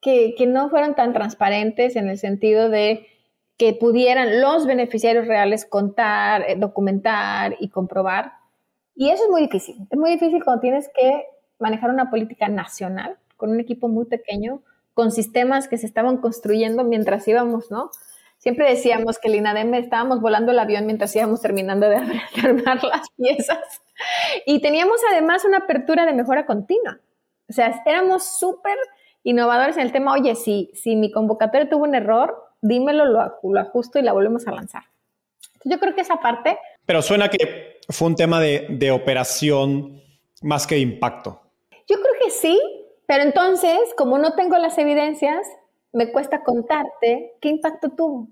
que, que no fueron tan transparentes en el sentido de que pudieran los beneficiarios reales contar, eh, documentar y comprobar. Y eso es muy difícil. Es muy difícil cuando tienes que manejar una política nacional con un equipo muy pequeño, con sistemas que se estaban construyendo mientras íbamos, ¿no? Siempre decíamos que el INADEM estábamos volando el avión mientras íbamos terminando de armar las piezas. Y teníamos además una apertura de mejora continua. O sea, éramos súper innovadores en el tema, oye, si, si mi convocatoria tuvo un error, dímelo, lo, lo ajusto y la volvemos a lanzar. Yo creo que esa parte... Pero suena que fue un tema de, de operación más que de impacto. Yo creo que sí, pero entonces, como no tengo las evidencias, me cuesta contarte qué impacto tuvo.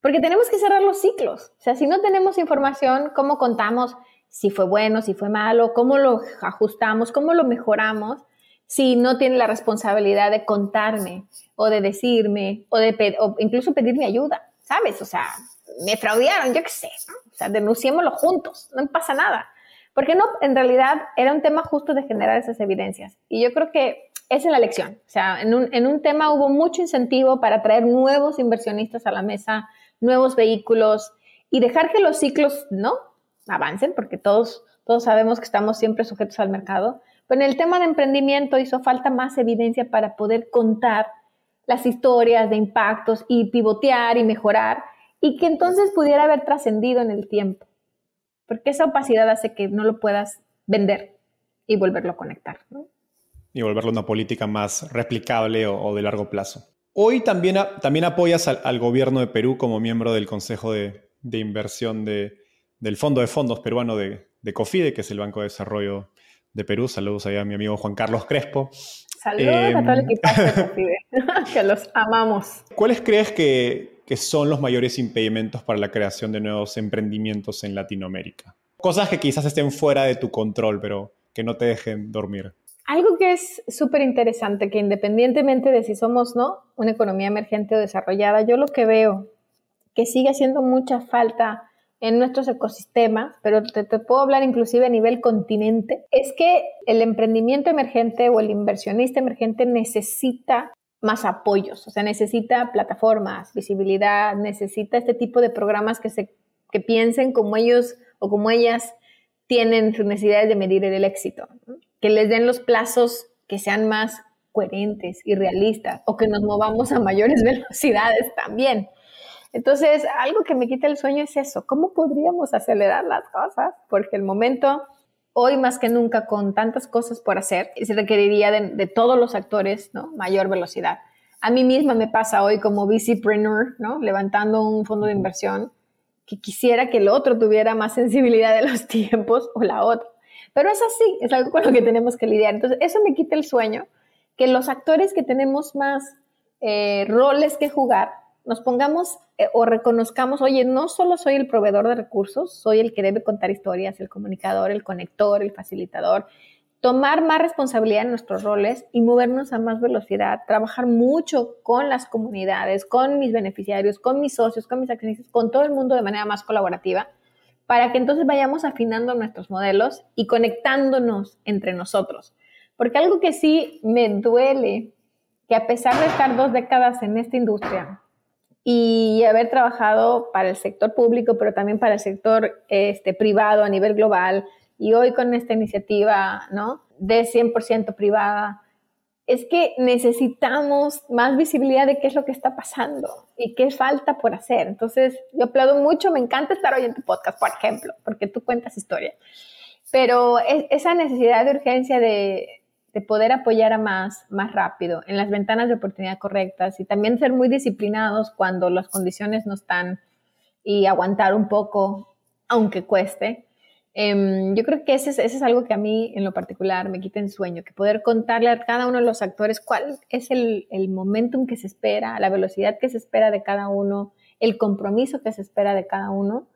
Porque tenemos que cerrar los ciclos. O sea, si no tenemos información, ¿cómo contamos si fue bueno, si fue malo? ¿Cómo lo ajustamos? ¿Cómo lo mejoramos? Si no tiene la responsabilidad de contarme o de decirme o, de incluso pedirme ayuda, ¿sabes? O sea, me fraudearon, yo qué sé. O sea, denunciémoslo juntos, no pasa nada. Porque no, en realidad era un tema justo de generar esas evidencias. Y yo creo que esa es la lección. O sea, en un, en un tema hubo mucho incentivo para traer nuevos inversionistas a la mesa, nuevos vehículos y dejar que los ciclos, ¿no? Avancen, porque todos, todos sabemos que estamos siempre sujetos al mercado. Pero en el tema de emprendimiento hizo falta más evidencia para poder contar las historias de impactos y pivotear y mejorar y que entonces pudiera haber trascendido en el tiempo porque esa opacidad hace que no lo puedas vender y volverlo a conectar. Y volverlo una política más replicable o, de largo plazo. Hoy también, también apoyas al, gobierno de Perú como miembro del Consejo de, inversión del Fondo de Fondos Peruano de, COFIDE, que es el Banco de Desarrollo de Perú. Saludos a mi amigo Juan Carlos Crespo. Saludos a todo el em, equipo de COFIDE, que los amamos. ¿Cuáles crees que, que son los mayores impedimentos para la creación de nuevos emprendimientos en Latinoamérica? Cosas que quizás estén fuera de tu control, pero que no te dejen dormir. Algo que es súper interesante, que independientemente de si somos no una economía emergente o desarrollada, yo lo que veo que sigue haciendo mucha falta en nuestros ecosistemas, pero te, puedo hablar inclusive a nivel continente, es que el emprendimiento emergente o el inversionista emergente necesita más apoyos, o sea, necesita plataformas, visibilidad, necesita este tipo de programas que, se, que piensen como ellos o como ellas tienen sus necesidades de medir el éxito, que les den los plazos que sean más coherentes y realistas o que nos movamos a mayores velocidades también. Entonces, algo que me quita el sueño es eso, ¿cómo podríamos acelerar las cosas? Porque el momento hoy más que nunca con tantas cosas por hacer, se requeriría de, todos los actores, ¿no? Mayor velocidad. A mí misma me pasa hoy como VCpreneur, ¿no? Levantando un fondo de inversión, que quisiera que el otro tuviera más sensibilidad de los tiempos o la otra. Pero es así, es algo con lo que tenemos que lidiar. Entonces, eso me quita el sueño, que los actores que tenemos más eh, roles que jugar, nos pongamos eh, o reconozcamos, oye, no solo soy el proveedor de recursos, soy el que debe contar historias, el comunicador, el conector, el facilitador, tomar más responsabilidad en nuestros roles y movernos a más velocidad, trabajar mucho con las comunidades, con mis beneficiarios, con mis socios, con mis accionistas, con todo el mundo de manera más colaborativa, para que entonces vayamos afinando nuestros modelos y conectándonos entre nosotros. Porque algo que sí me duele, que a pesar de estar dos décadas en esta industria, y haber trabajado para el sector público, pero también para el sector este, privado a nivel global. Y hoy con esta iniciativa ¿no? de 100% privada, es que necesitamos más visibilidad de qué es lo que está pasando y qué falta por hacer. Entonces, yo aplaudo mucho, me encanta estar hoy en tu podcast, por ejemplo, porque tú cuentas historia. Pero esa necesidad de urgencia de, de poder apoyar a más, más rápido, en las ventanas de oportunidad correctas y también ser muy disciplinados cuando las condiciones no están y aguantar un poco, aunque cueste. Em, yo creo que ese es, ese es, algo que a mí en lo particular me quita el sueño, que poder contarle a cada uno de los actores cuál es el, el momentum que se espera, la velocidad que se espera de cada uno, el compromiso que se espera de cada uno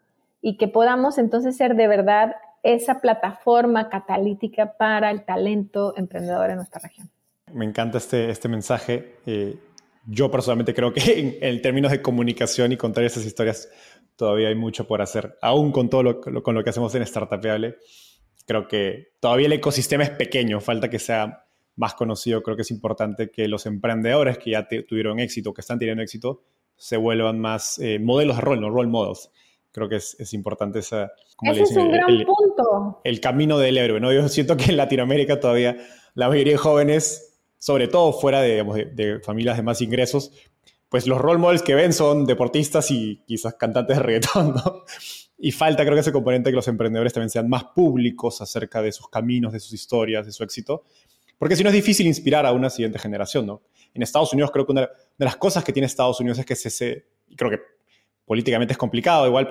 y que podamos entonces ser de verdad esa plataforma catalítica para el talento emprendedor en nuestra región. Me encanta este, este mensaje. Eh, yo personalmente creo que en, términos de comunicación y contar esas historias todavía hay mucho por hacer, aún con todo lo, con lo que hacemos en Startupeable. Creo que todavía el ecosistema es pequeño, falta que sea más conocido. Creo que es importante que los emprendedores que ya tuvieron éxito, que están teniendo éxito, se vuelvan más eh, modelos de rol, no role models. Creo que es, es importante esa... Ese es un gran punto. El camino del héroe, ¿no? Yo siento que en Latinoamérica todavía la mayoría de jóvenes, sobre todo fuera de, de, familias de más ingresos, pues los role models que ven son deportistas y quizás cantantes de reggaetón, ¿no? Y falta, creo que ese componente que los emprendedores también sean más públicos acerca de sus caminos, de sus historias, de su éxito, porque si no es difícil inspirar a una siguiente generación, ¿no? En Estados Unidos creo que una de las cosas que tiene Estados Unidos es que se, se creo que políticamente es complicado igual,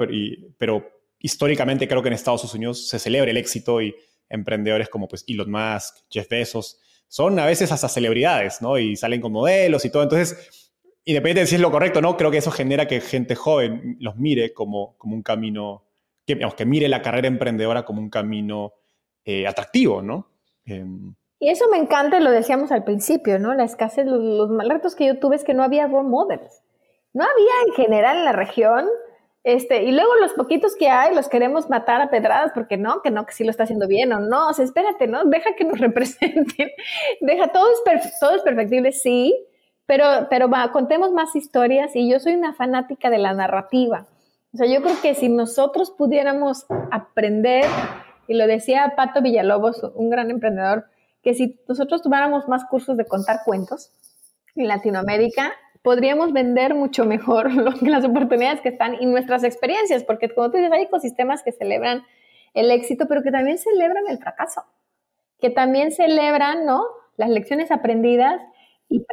pero, históricamente creo que en Estados Unidos se celebra el éxito y emprendedores como pues Elon Musk, Jeff Bezos, son a veces hasta celebridades, ¿no? Y salen con modelos y todo. Entonces, independientemente de si es lo correcto no, creo que eso genera que gente joven los mire como, como un camino, que, digamos, que mire la carrera emprendedora como un camino eh, atractivo, ¿no? Em, y eso me encanta, lo decíamos al principio, ¿no? La escasez, los, los mal retos que yo tuve es que no había role models. No había en general en la región este, y luego los poquitos que hay los queremos matar a pedradas porque no, que no, que sí lo está haciendo bien o no. O sea, espérate, ¿no? Deja que nos representen. Deja, todo es, es perfectible, sí, pero, pero va, contemos más historias y yo soy una fanática de la narrativa. O sea, yo creo que si nosotros pudiéramos aprender, y lo decía Pato Villalobos, un gran emprendedor, que si nosotros tuviéramos más cursos de contar cuentos en Latinoamérica, podríamos vender mucho mejor las oportunidades que están y nuestras experiencias, porque como tú dices, hay ecosistemas que celebran el éxito, pero que también celebran el fracaso, que también celebran, ¿no? Las lecciones aprendidas y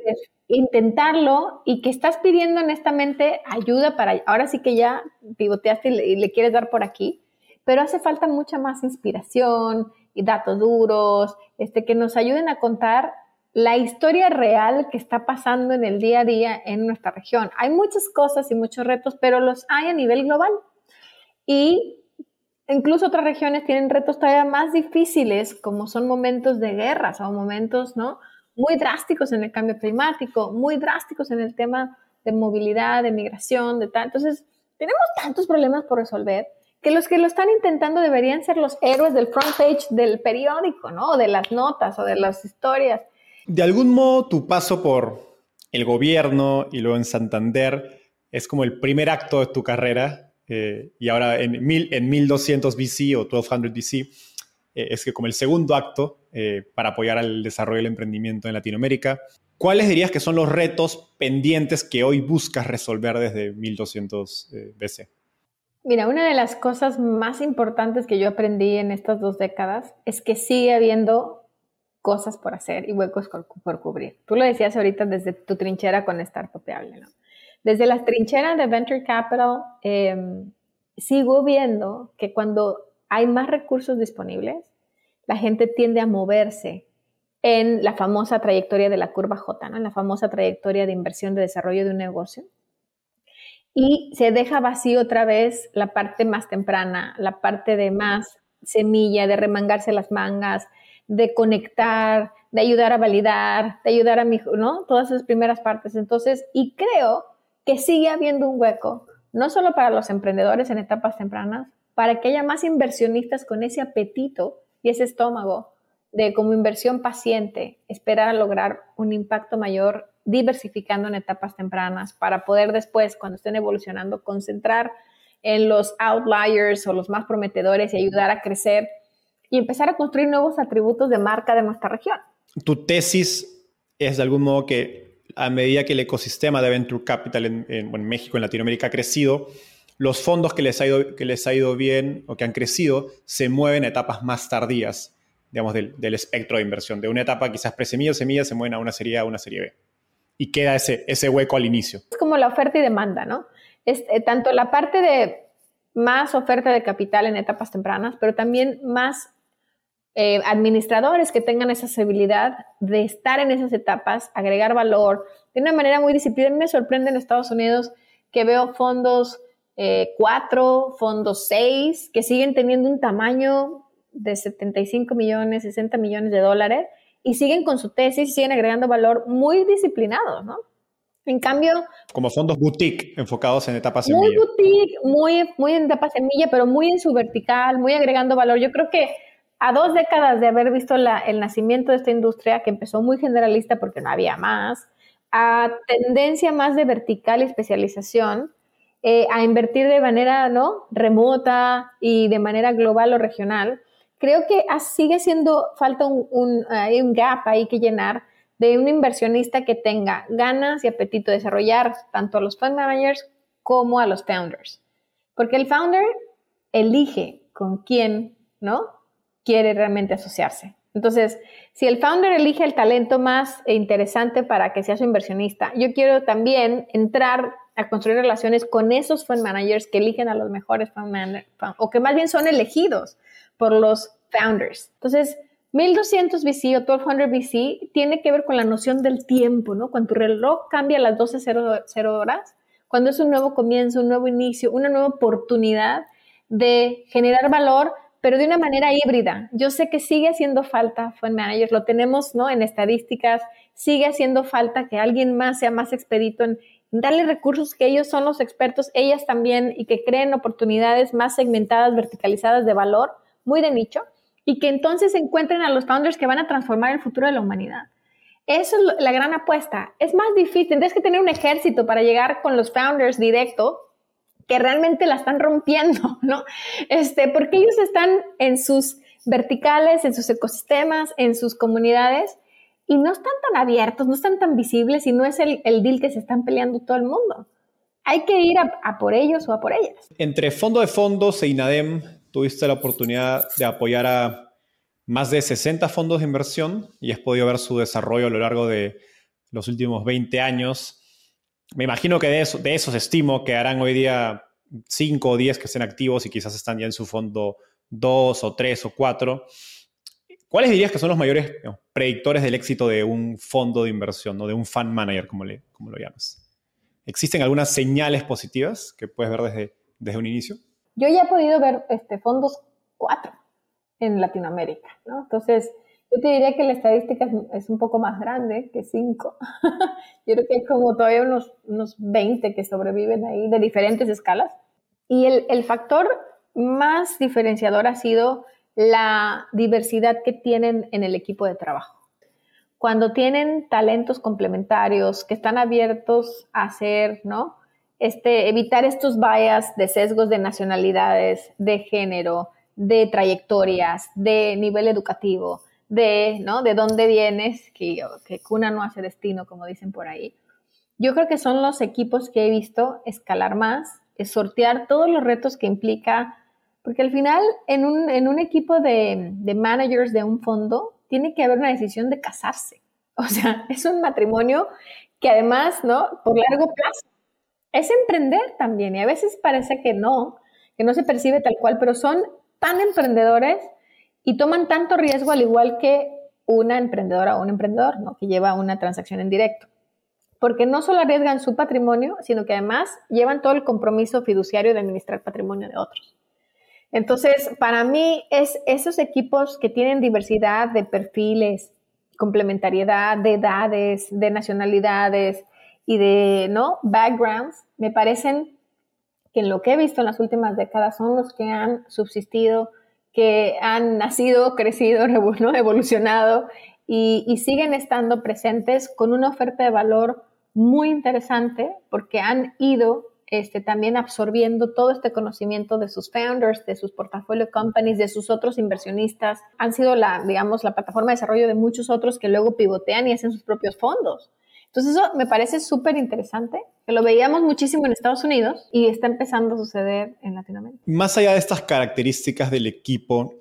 intentarlo y que estás pidiendo honestamente ayuda para, ahora sí que ya pivoteaste y le, quieres dar por aquí, pero hace falta mucha más inspiración y datos duros, este, que nos ayuden a contar la historia real que está pasando en el día a día en nuestra región. Hay muchas cosas y muchos retos, pero los hay a nivel global. Y incluso otras regiones tienen retos todavía más difíciles, como son momentos de guerras o momentos, ¿no? Muy drásticos en el cambio climático, muy drásticos en el tema de movilidad, de migración, de tal. Entonces, tenemos tantos problemas por resolver que los que lo están intentando deberían ser los héroes del front page del periódico, ¿no? De las notas o de las historias. De algún modo, tu paso por el gobierno y luego en Santander es como el primer acto de tu carrera eh, y ahora en, mil, en 1200 BC o 1200 BC eh, es que como el segundo acto eh, para apoyar al desarrollo del emprendimiento en Latinoamérica. ¿Cuáles dirías que son los retos pendientes que hoy buscas resolver desde 1200 BC? Mira, una de las cosas más importantes que yo aprendí en estas dos décadas es que sigue habiendo cosas por hacer y huecos por, cubrir. Tú lo decías ahorita desde tu trinchera con Startupable, ¿no? Desde las trincheras de Venture Capital, em, sigo viendo que cuando hay más recursos disponibles, la gente tiende a moverse en la famosa trayectoria de la curva J, ¿no? En la famosa trayectoria de inversión de desarrollo de un negocio. Y se deja vacío otra vez la parte más temprana, la parte de más semilla, de remangarse las mangas, de conectar, de ayudar a validar, de ayudar a mi, ¿no? Todas esas primeras partes. Entonces, y creo que sigue habiendo un hueco, no solo para los emprendedores en etapas tempranas, para que haya más inversionistas con ese apetito y ese estómago de como inversión paciente, esperar a lograr un impacto mayor diversificando en etapas tempranas para poder después, cuando estén evolucionando, concentrar en los outliers o los más prometedores y ayudar a crecer y empezar a construir nuevos atributos de marca de nuestra región. Tu tesis es de algún modo que a medida que el ecosistema de Venture Capital en, México, en Latinoamérica ha crecido, los fondos que les, ha ido, que les ha ido bien o que han crecido se mueven a etapas más tardías, digamos, del, espectro de inversión. De una etapa quizás pre-semilla o semilla se mueven a una serie A una serie B. Y queda ese, ese hueco al inicio. Es como la oferta y demanda, ¿no? Es, eh, tanto la parte de más oferta de capital en etapas tempranas, pero también más eh, administradores que tengan esa habilidad de estar en esas etapas, agregar valor de una manera muy disciplinada. Me sorprende en Estados Unidos que veo fondos 4, eh, fondos 6, que siguen teniendo un tamaño de 75 millones, 60 millones de dólares y siguen con su tesis, siguen agregando valor muy disciplinados, ¿no? En cambio... Como fondos boutique enfocados en etapas semilla. Muy boutique, muy, muy en etapa semilla, pero muy en su vertical, muy agregando valor. Yo creo que a dos décadas de haber visto el nacimiento de esta industria, que empezó muy generalista porque no había más, a tendencia más de vertical y especialización, eh, a invertir de manera ¿no? remota y de manera global o regional, creo que sigue siendo falta un, un gap ahí que llenar de un inversionista que tenga ganas y apetito de desarrollar tanto a los fund managers como a los founders. Porque el founder elige con quién, ¿no? Quiere realmente asociarse. Entonces, si el founder elige el talento más interesante para que sea su inversionista, yo quiero también entrar a construir relaciones con esos fund managers que eligen a los mejores fund managers, o que más bien son elegidos por los founders. Entonces, 1200 BC o 1200 BC tiene que ver con la noción del tiempo, ¿no? Cuando tu reloj cambia a las 12.00 horas, cuando es un nuevo comienzo, un nuevo inicio, una nueva oportunidad de generar valor, pero de una manera híbrida. Yo sé que sigue haciendo falta fund managers, lo tenemos, ¿no? En estadísticas, sigue haciendo falta que alguien más sea más expedito en, darle recursos que ellos son los expertos, ellas también, y que creen oportunidades más segmentadas, verticalizadas de valor, muy de nicho y que entonces encuentren a los founders que van a transformar el futuro de la humanidad. Eso es la gran apuesta. Es más difícil, tienes que tener un ejército para llegar con los founders directo que realmente la están rompiendo, ¿no? Este, porque ellos están en sus verticales, en sus ecosistemas, en sus comunidades y no están tan abiertos, no están tan visibles y no es el, el deal que se están peleando todo el mundo. Hay que ir a, a por ellos o a por ellas. Entre Fondo de Fondos e INADEM, tuviste la oportunidad de apoyar a más de 60 fondos de inversión y has podido ver su desarrollo a lo largo de los últimos 20 años. Me imagino que de, eso, de esos estimo que harán hoy día 5 o 10 que estén activos y quizás están ya en su fondo 2 o 3 o 4. ¿Cuáles dirías que son los mayores predictores del éxito de un fondo de inversión, ¿no? de un fund manager, como, le, como lo llamas? ¿Existen algunas señales positivas que puedes ver desde, desde un inicio? Yo ya he podido ver este, fondos cuatro en Latinoamérica, ¿no? Entonces, yo te diría que la estadística es, un poco más grande que cinco. yo creo que hay como todavía unos, unos 20 que sobreviven ahí de diferentes escalas. Y el, el factor más diferenciador ha sido la diversidad que tienen en el equipo de trabajo. Cuando tienen talentos complementarios que están abiertos a hacer, ¿no? este, evitar estos bias de sesgos de nacionalidades, de género, de trayectorias, de nivel educativo, de, ¿no? De dónde vienes, que, que cuna no hace destino, como dicen por ahí. Yo creo que son los equipos que he visto escalar más, es sortear todos los retos que implica, porque al final en un, en un equipo de, de managers de un fondo tiene que haber una decisión de casarse. O sea, es un matrimonio que además, ¿no? Por largo plazo es emprender también y a veces parece que no, que no se percibe tal cual, pero son tan emprendedores y toman tanto riesgo al igual que una emprendedora o un emprendedor, ¿no? Que lleva una transacción en directo. Porque no solo arriesgan su patrimonio, sino que además llevan todo el compromiso fiduciario de administrar patrimonio de otros. Entonces, para mí es esos equipos que tienen diversidad de perfiles, complementariedad de edades, de nacionalidades, y de ¿no? backgrounds, me parecen que en lo que he visto en las últimas décadas son los que han subsistido, que han nacido, crecido, ¿no? evolucionado y, y siguen estando presentes con una oferta de valor muy interesante porque han ido este, también absorbiendo todo este conocimiento de sus founders, de sus portafolio companies, de sus otros inversionistas. Han sido la, digamos, la plataforma de desarrollo de muchos otros que luego pivotean y hacen sus propios fondos. Entonces eso me parece súper interesante, que lo veíamos muchísimo en Estados Unidos y está empezando a suceder en Latinoamérica. Más allá de estas características del equipo,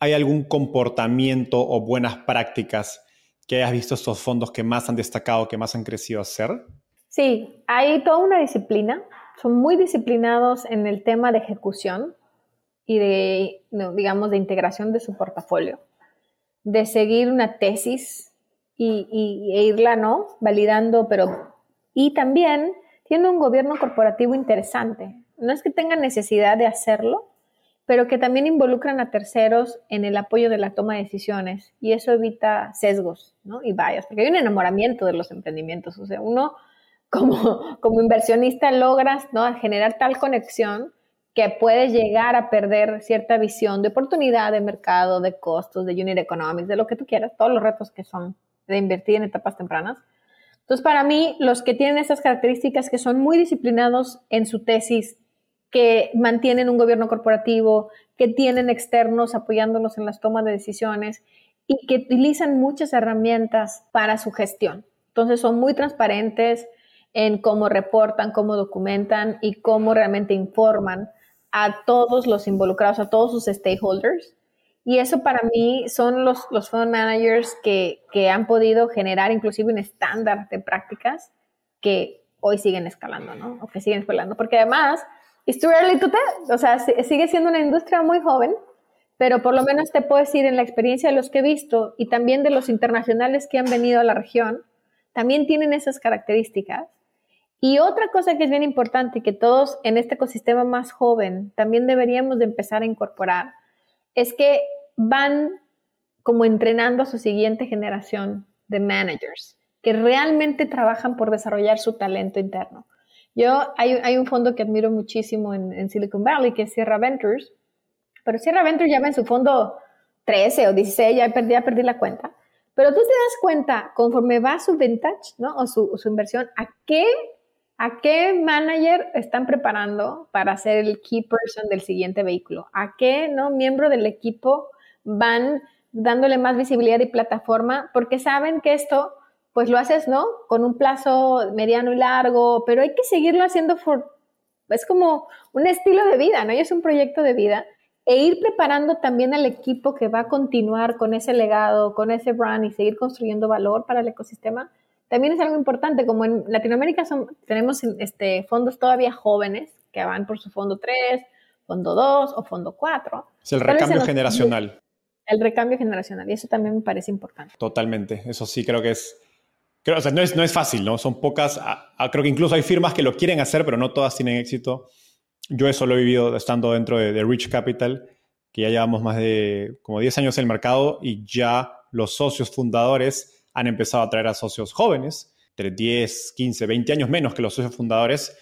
¿hay algún comportamiento o buenas prácticas que hayas visto estos fondos que más han destacado, que más han crecido a hacer? Sí, hay toda una disciplina. Son muy disciplinados en el tema de ejecución y de, digamos, de integración de su portafolio, de seguir una tesis y, e irla, ¿no? Validando, pero... Y también tiene un gobierno corporativo interesante. No es que tenga necesidad de hacerlo, pero que también involucran a terceros en el apoyo de la toma de decisiones y eso evita sesgos ¿no? y vallas, porque hay un enamoramiento de los emprendimientos, o sea, uno como, como inversionista logras ¿no? generar tal conexión que puedes llegar a perder cierta visión de oportunidad de mercado, de costos, de unit economics, de lo que tú quieras, todos los retos que son de invertir en etapas tempranas. Entonces, para mí, los que tienen esas características que son muy disciplinados en su tesis, que mantienen un gobierno corporativo, que tienen externos apoyándolos en las tomas de decisiones y que utilizan muchas herramientas para su gestión. Entonces, son muy transparentes en cómo reportan, cómo documentan y cómo realmente informan a todos los involucrados, a todos sus stakeholders. Y eso para mí son los, los fund managers que, que han podido generar inclusive un estándar de prácticas que hoy siguen escalando, ¿no? O que siguen escalando. Porque además, it's too early to tell. O sea, sigue siendo una industria muy joven, pero por lo menos te puedo decir en la experiencia de los que he visto y también de los internacionales que han venido a la región, también tienen esas características y otra cosa que es bien importante y que todos en este ecosistema más joven también deberíamos de empezar a incorporar es que van como entrenando a su siguiente generación de managers que realmente trabajan por desarrollar su talento interno. Yo, hay, un fondo que admiro muchísimo en, Silicon Valley, que es Sierra Ventures, pero Sierra Ventures ya en su fondo 13 o 16, ya perdí, ya perdí la cuenta. Pero tú te das cuenta, conforme va su vintage, ¿no? O su, su inversión, a qué ¿A qué manager están preparando para ser el key person del siguiente vehículo? ¿A qué no miembro del equipo van dándole más visibilidad y plataforma? Porque saben que esto, pues lo haces, ¿no? Con un plazo mediano y largo, pero hay que seguirlo haciendo por, es como un estilo de vida, ¿no? Y es un proyecto de vida. E ir preparando también al equipo que va a continuar con ese legado, con ese brand y seguir construyendo valor para el ecosistema también es algo importante, como en Latinoamérica son, tenemos este, fondos todavía jóvenes que van por su fondo 3, fondo 2 o fondo 4. Es el recambio generacional. El recambio generacional, y eso también me parece importante. Totalmente, eso sí creo que es... Creo, o sea, no es, no es fácil, ¿no? Son pocas, creo que incluso hay firmas que lo quieren hacer, pero no todas tienen éxito. Yo eso lo he vivido estando dentro de, de Rich Capital, que ya llevamos más de como 10 años en el mercado y ya los socios fundadores han empezado a traer a socios jóvenes, de 10, 15, 20 años menos que los socios fundadores,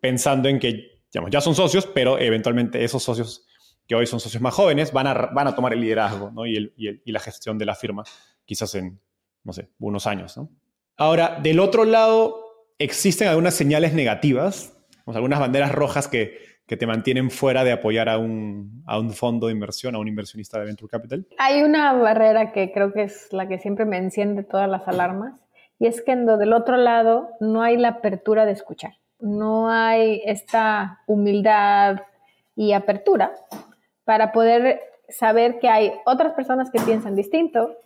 pensando en que digamos, ya son socios, pero eventualmente esos socios que hoy son socios más jóvenes van a, van a tomar el liderazgo ¿no? y, el, y, la gestión de la firma, quizás en, no sé, unos años. ¿no? Ahora, del otro lado, existen algunas señales negativas, algunas banderas rojas que, que te mantienen fuera de apoyar a un, a un, fondo de inversión, a un inversionista de Venture Capital? Hay una barrera que creo que es la que siempre me enciende todas las alarmas, y es que del otro lado no hay la apertura de escuchar, no hay esta humildad y apertura para poder saber que hay otras personas que piensan distinto,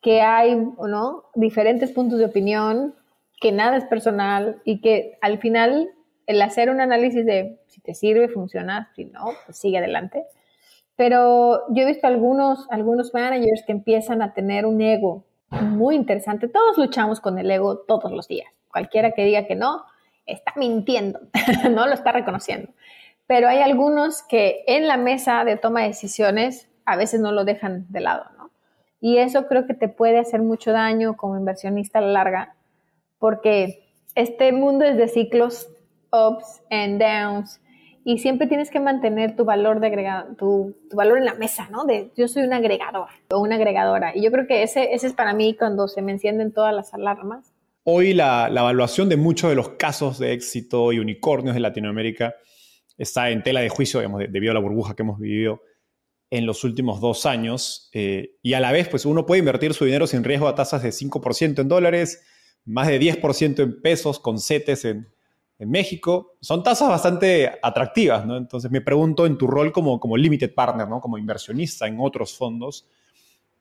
que hay ¿no? diferentes puntos de opinión, que nada es personal y que al final el hacer un análisis de si te sirve, funciona, si no, pues sigue adelante. Pero yo he visto algunos, algunos managers que empiezan a tener un ego muy interesante. Todos luchamos con el ego todos los días. Cualquiera que diga que no, está mintiendo, no lo está reconociendo. Pero hay algunos que en la mesa de toma de decisiones a veces no lo dejan de lado, ¿no? Y eso creo que te puede hacer mucho daño como inversionista a la larga, porque este mundo es de ciclos ups and downs y siempre tienes que mantener tu valor de agregado, tu, valor en la mesa, ¿no? De yo soy un agregador o una agregadora. Y yo creo que ese, ese es para mí cuando se me encienden todas las alarmas. Hoy la, la evaluación de muchos de los casos de éxito y unicornios de Latinoamérica está en tela de juicio, digamos, debido a la burbuja que hemos vivido en los últimos dos años. Eh, y a la vez, pues uno puede invertir su dinero sin riesgo a tasas de 5% en dólares, más de 10% en pesos, con CETES en, en México, son tasas bastante atractivas, ¿no? Entonces me pregunto en tu rol como, como limited partner, ¿no? Como inversionista en otros fondos,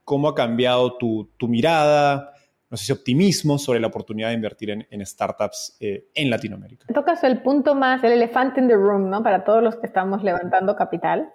¿cómo ha cambiado tu, mirada, no sé si optimismo sobre la oportunidad de invertir en, startups eh, en Latinoamérica? Tocas el punto más, el elefante in the room, ¿no? Para todos los que estamos levantando capital.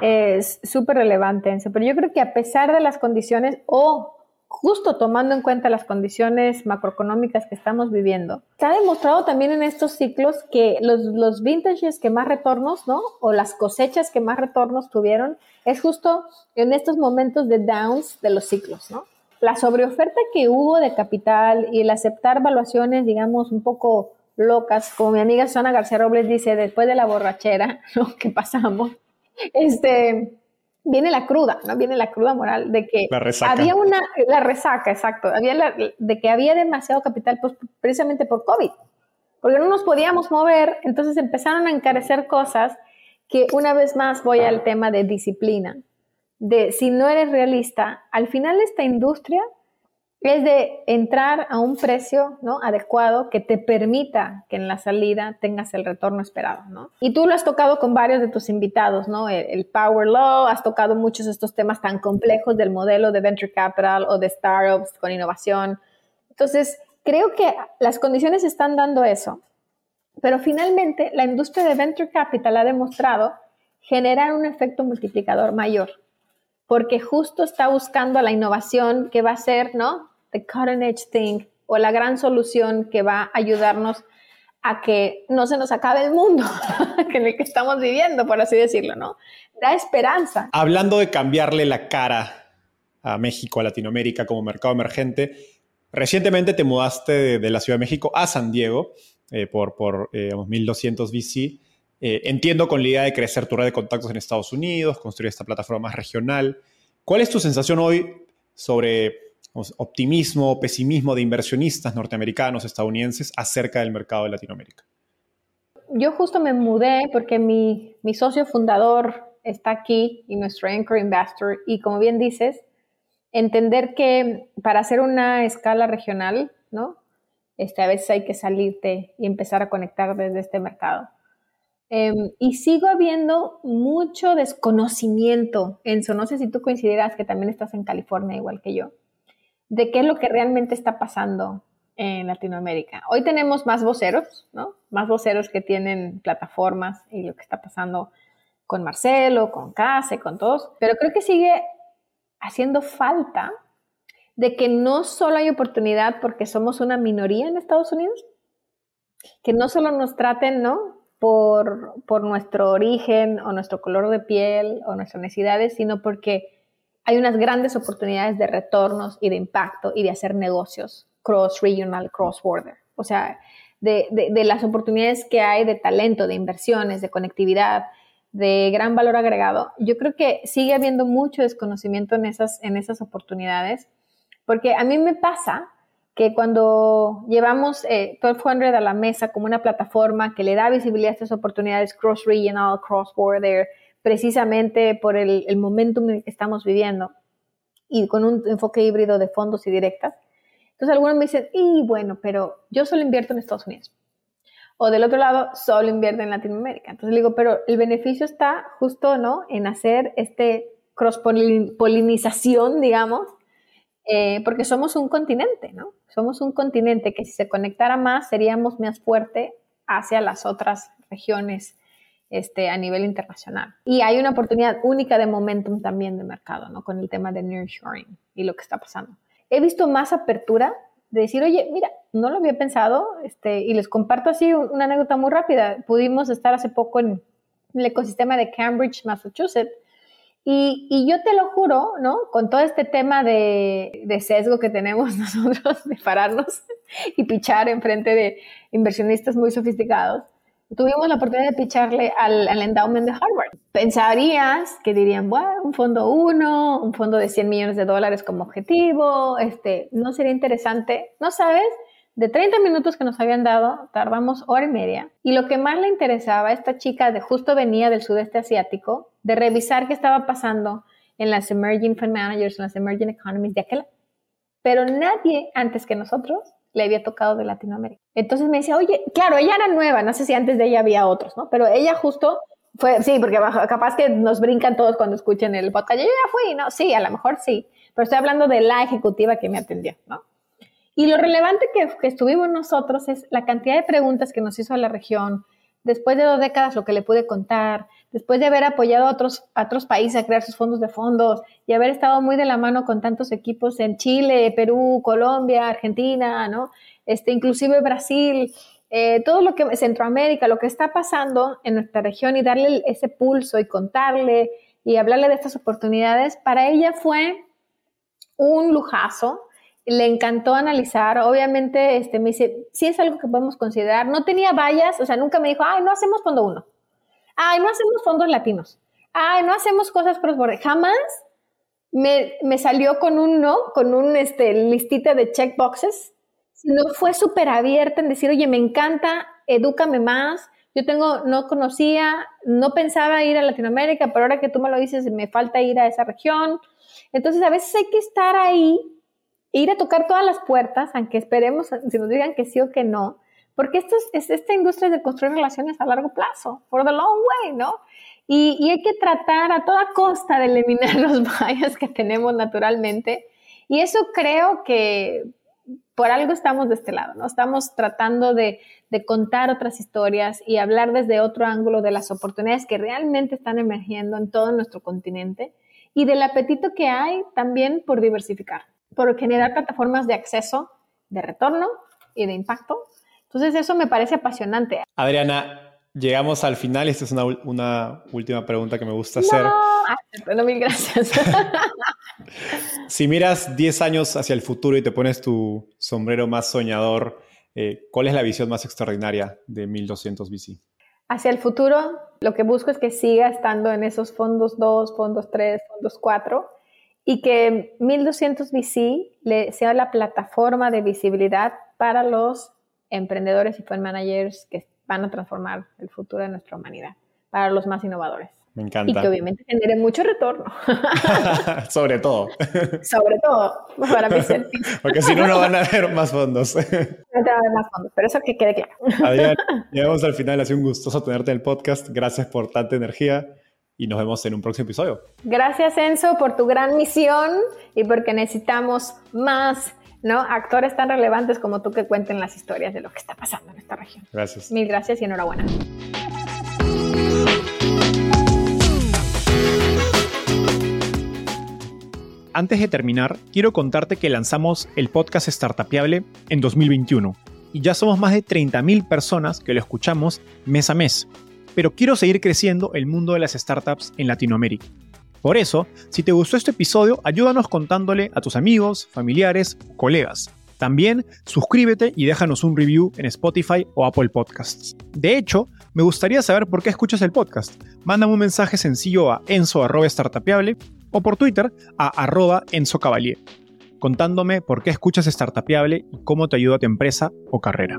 Es súper relevante, pero yo creo que a pesar de las condiciones o justo tomando en cuenta las condiciones macroeconómicas que estamos viviendo, se ha demostrado también en estos ciclos que los, los vintages que más retornos, ¿no? O las cosechas que más retornos tuvieron, es justo en estos momentos de downs de los ciclos, ¿no? La sobreoferta que hubo de capital y el aceptar valuaciones, digamos, un poco locas, como mi amiga Susana García Robles dice, después de la borrachera, ¿no? Que pasamos, este, viene la cruda, ¿no? Viene la cruda moral de que había una, la resaca, exacto, había de que había demasiado capital pues, precisamente por COVID, porque no nos podíamos mover, entonces empezaron a encarecer cosas que una vez más voy al tema de disciplina, de si no eres realista, al final esta industria es de entrar a un precio ¿no? adecuado que te permita que en la salida tengas el retorno esperado. ¿no? Y tú lo has tocado con varios de tus invitados, ¿no? El, Power Law, has tocado muchos de estos temas tan complejos del modelo de Venture Capital o de startups con innovación. Entonces, creo que las condiciones están dando eso, pero finalmente la industria de Venture Capital ha demostrado generar un efecto multiplicador mayor porque justo está buscando la innovación que va a ser, ¿no? the cutting edge thing o la gran solución que va a ayudarnos a que no se nos acabe el mundo en el que estamos viviendo, por así decirlo, ¿no? Da esperanza. Hablando de cambiarle la cara a México, a Latinoamérica como mercado emergente, recientemente te mudaste de, la Ciudad de México a San Diego eh, por, por 1200 eh, VC. Eh, entiendo con la idea de crecer tu red de contactos en Estados Unidos, construir esta plataforma más regional. ¿Cuál es tu sensación hoy sobre optimismo o pesimismo de inversionistas norteamericanos, estadounidenses acerca del mercado de Latinoamérica? Yo justo me mudé porque mi, mi socio fundador está aquí y nuestro anchor investor y como bien dices, entender que para hacer una escala regional, ¿no? Este, a veces hay que salirte y empezar a conectar desde este mercado. Em, y sigo habiendo mucho desconocimiento, Enzo. No sé si tú coincidirás que también estás en California igual que yo de qué es lo que realmente está pasando en Latinoamérica. Hoy tenemos más voceros, ¿no? Más voceros que tienen plataformas y lo que está pasando con Marcelo, con Case, con todos, pero creo que sigue haciendo falta de que no solo hay oportunidad porque somos una minoría en Estados Unidos, que no solo nos traten, ¿no? Por, nuestro origen o nuestro color de piel o nuestras necesidades, sino porque hay unas grandes oportunidades de retornos y de impacto y de hacer negocios cross-regional, cross-border. O sea, de, las oportunidades que hay de talento, de inversiones, de conectividad, de gran valor agregado. Yo creo que sigue habiendo mucho desconocimiento en esas oportunidades, porque a mí me pasa que cuando llevamos eh, 1200 a la mesa como una plataforma que le da visibilidad a estas oportunidades cross-regional, cross-border, precisamente por el, el momentum que estamos viviendo y con un enfoque híbrido de fondos y directas. Entonces algunos me dicen, y bueno, pero yo solo invierto en Estados Unidos. O del otro lado, solo invierto en Latinoamérica. Entonces le digo, pero el beneficio está justo, ¿no? En hacer este cross-polinización, digamos, eh, porque somos un continente, ¿no? Somos un continente que si se conectara más, seríamos más fuerte hacia las otras regiones este, a nivel internacional. Y hay una oportunidad única de momentum también de mercado, ¿no? Con el tema de nearshoring y lo que está pasando. He visto más apertura de decir, oye, mira, no lo había pensado, este, y les comparto así una anécdota muy rápida. Pudimos estar hace poco en el ecosistema de Cambridge, Massachusetts, y, y, yo te lo juro, ¿no? Con todo este tema de, de, sesgo que tenemos nosotros de pararnos y pichar en frente de inversionistas muy sofisticados, tuvimos la oportunidad de picharle al, endowment de Harvard. Pensarías que dirían, bueno, un fondo uno, un fondo de 100 millones de dólares como objetivo, este, no sería interesante. No sabes, de 30 minutos que nos habían dado, tardamos hora y media. Y lo que más le interesaba a esta chica de justo venía del sudeste asiático, de revisar qué estaba pasando en las emerging fund managers, en las emerging economies de aquel. Pero nadie antes que nosotros le había tocado de Latinoamérica. Entonces me decía, oye, claro, ella era nueva, no sé si antes de ella había otros, ¿no? Pero ella justo fue, sí, porque capaz que nos brincan todos cuando escuchen el podcast, yo ya fui, ¿no? Sí, a lo mejor sí, pero estoy hablando de la ejecutiva que me atendió, ¿no? Y lo relevante que, estuvimos nosotros es la cantidad de preguntas que nos hizo a la región, después de dos décadas lo que le pude contar, después de haber apoyado a otros, a otros países a crear sus fondos de fondos y haber estado muy de la mano con tantos equipos en Chile, Perú, Colombia, Argentina, ¿no? Este, inclusive Brasil, eh, todo lo que Centroamérica, lo que está pasando en nuestra región y darle ese pulso y contarle y hablarle de estas oportunidades, para ella fue un lujazo. Le encantó analizar, obviamente, este, me dice, sí es algo que podemos considerar. No tenía vallas, o sea, nunca me dijo, ay, no hacemos fondo uno, ay, no hacemos fondos latinos, ay, no hacemos cosas cross Jamás me, me, salió con un no, con un este, listita de checkboxes, sino fue súper abierta en decir, oye, me encanta, edúcame más. Yo tengo, no conocía, no pensaba ir a Latinoamérica, pero ahora que tú me lo dices, me falta ir a esa región. Entonces, a veces hay que estar ahí, ir a tocar todas las puertas, aunque esperemos, si nos digan que sí o que no, porque esto es, esta industria de construir relaciones a largo plazo, for the long way, ¿no? Y, y, hay que tratar a toda costa de eliminar los bias que tenemos naturalmente. Y eso creo que por algo estamos de este lado, ¿no? Estamos tratando de, de, contar otras historias y hablar desde otro ángulo de las oportunidades que realmente están emergiendo en todo nuestro continente y del apetito que hay también por diversificar, por generar plataformas de acceso, de retorno y de impacto entonces eso me parece apasionante. Adriana, llegamos al final. Esta es una, una última pregunta que me gusta hacer. Bueno, mil gracias. si miras 10 años hacia el futuro y te pones tu sombrero más soñador, eh, ¿cuál es la visión más extraordinaria de 1200 VC? Hacia el futuro, lo que busco es que siga estando en esos fondos 2, fondos 3, fondos 4 y que 1200 VC le sea la plataforma de visibilidad para los emprendedores y fund managers que van a transformar el futuro de nuestra humanidad para los más innovadores. Me encanta. Y que obviamente genere mucho retorno. Sobre todo. Sobre todo, para mí Porque si no, no van a haber más fondos. No te van a haber más fondos, pero eso que quede claro. Adrián, llegamos al final. Ha sido un gustoso tenerte en el podcast. Gracias por tanta energía y nos vemos en un próximo episodio. Gracias, Enzo, por tu gran misión y porque necesitamos más ¿no? Actores tan relevantes como tú que cuenten las historias de lo que está pasando en esta región. Gracias. Mil gracias y enhorabuena. Antes de terminar, quiero contarte que lanzamos el podcast Startupiable en 2021 y ya somos más de 30.000 personas que lo escuchamos mes a mes. Pero quiero seguir creciendo el mundo de las startups en Latinoamérica. Por eso, si te gustó este episodio, ayúdanos contándole a tus amigos, familiares o colegas. También suscríbete y déjanos un review en Spotify o Apple Podcasts. De hecho, me gustaría saber por qué escuchas el podcast. Mándame un mensaje sencillo a enzo.startapeable o por Twitter a arroba enzocavalier, contándome por qué escuchas Startapeable y cómo te ayuda a tu empresa o carrera.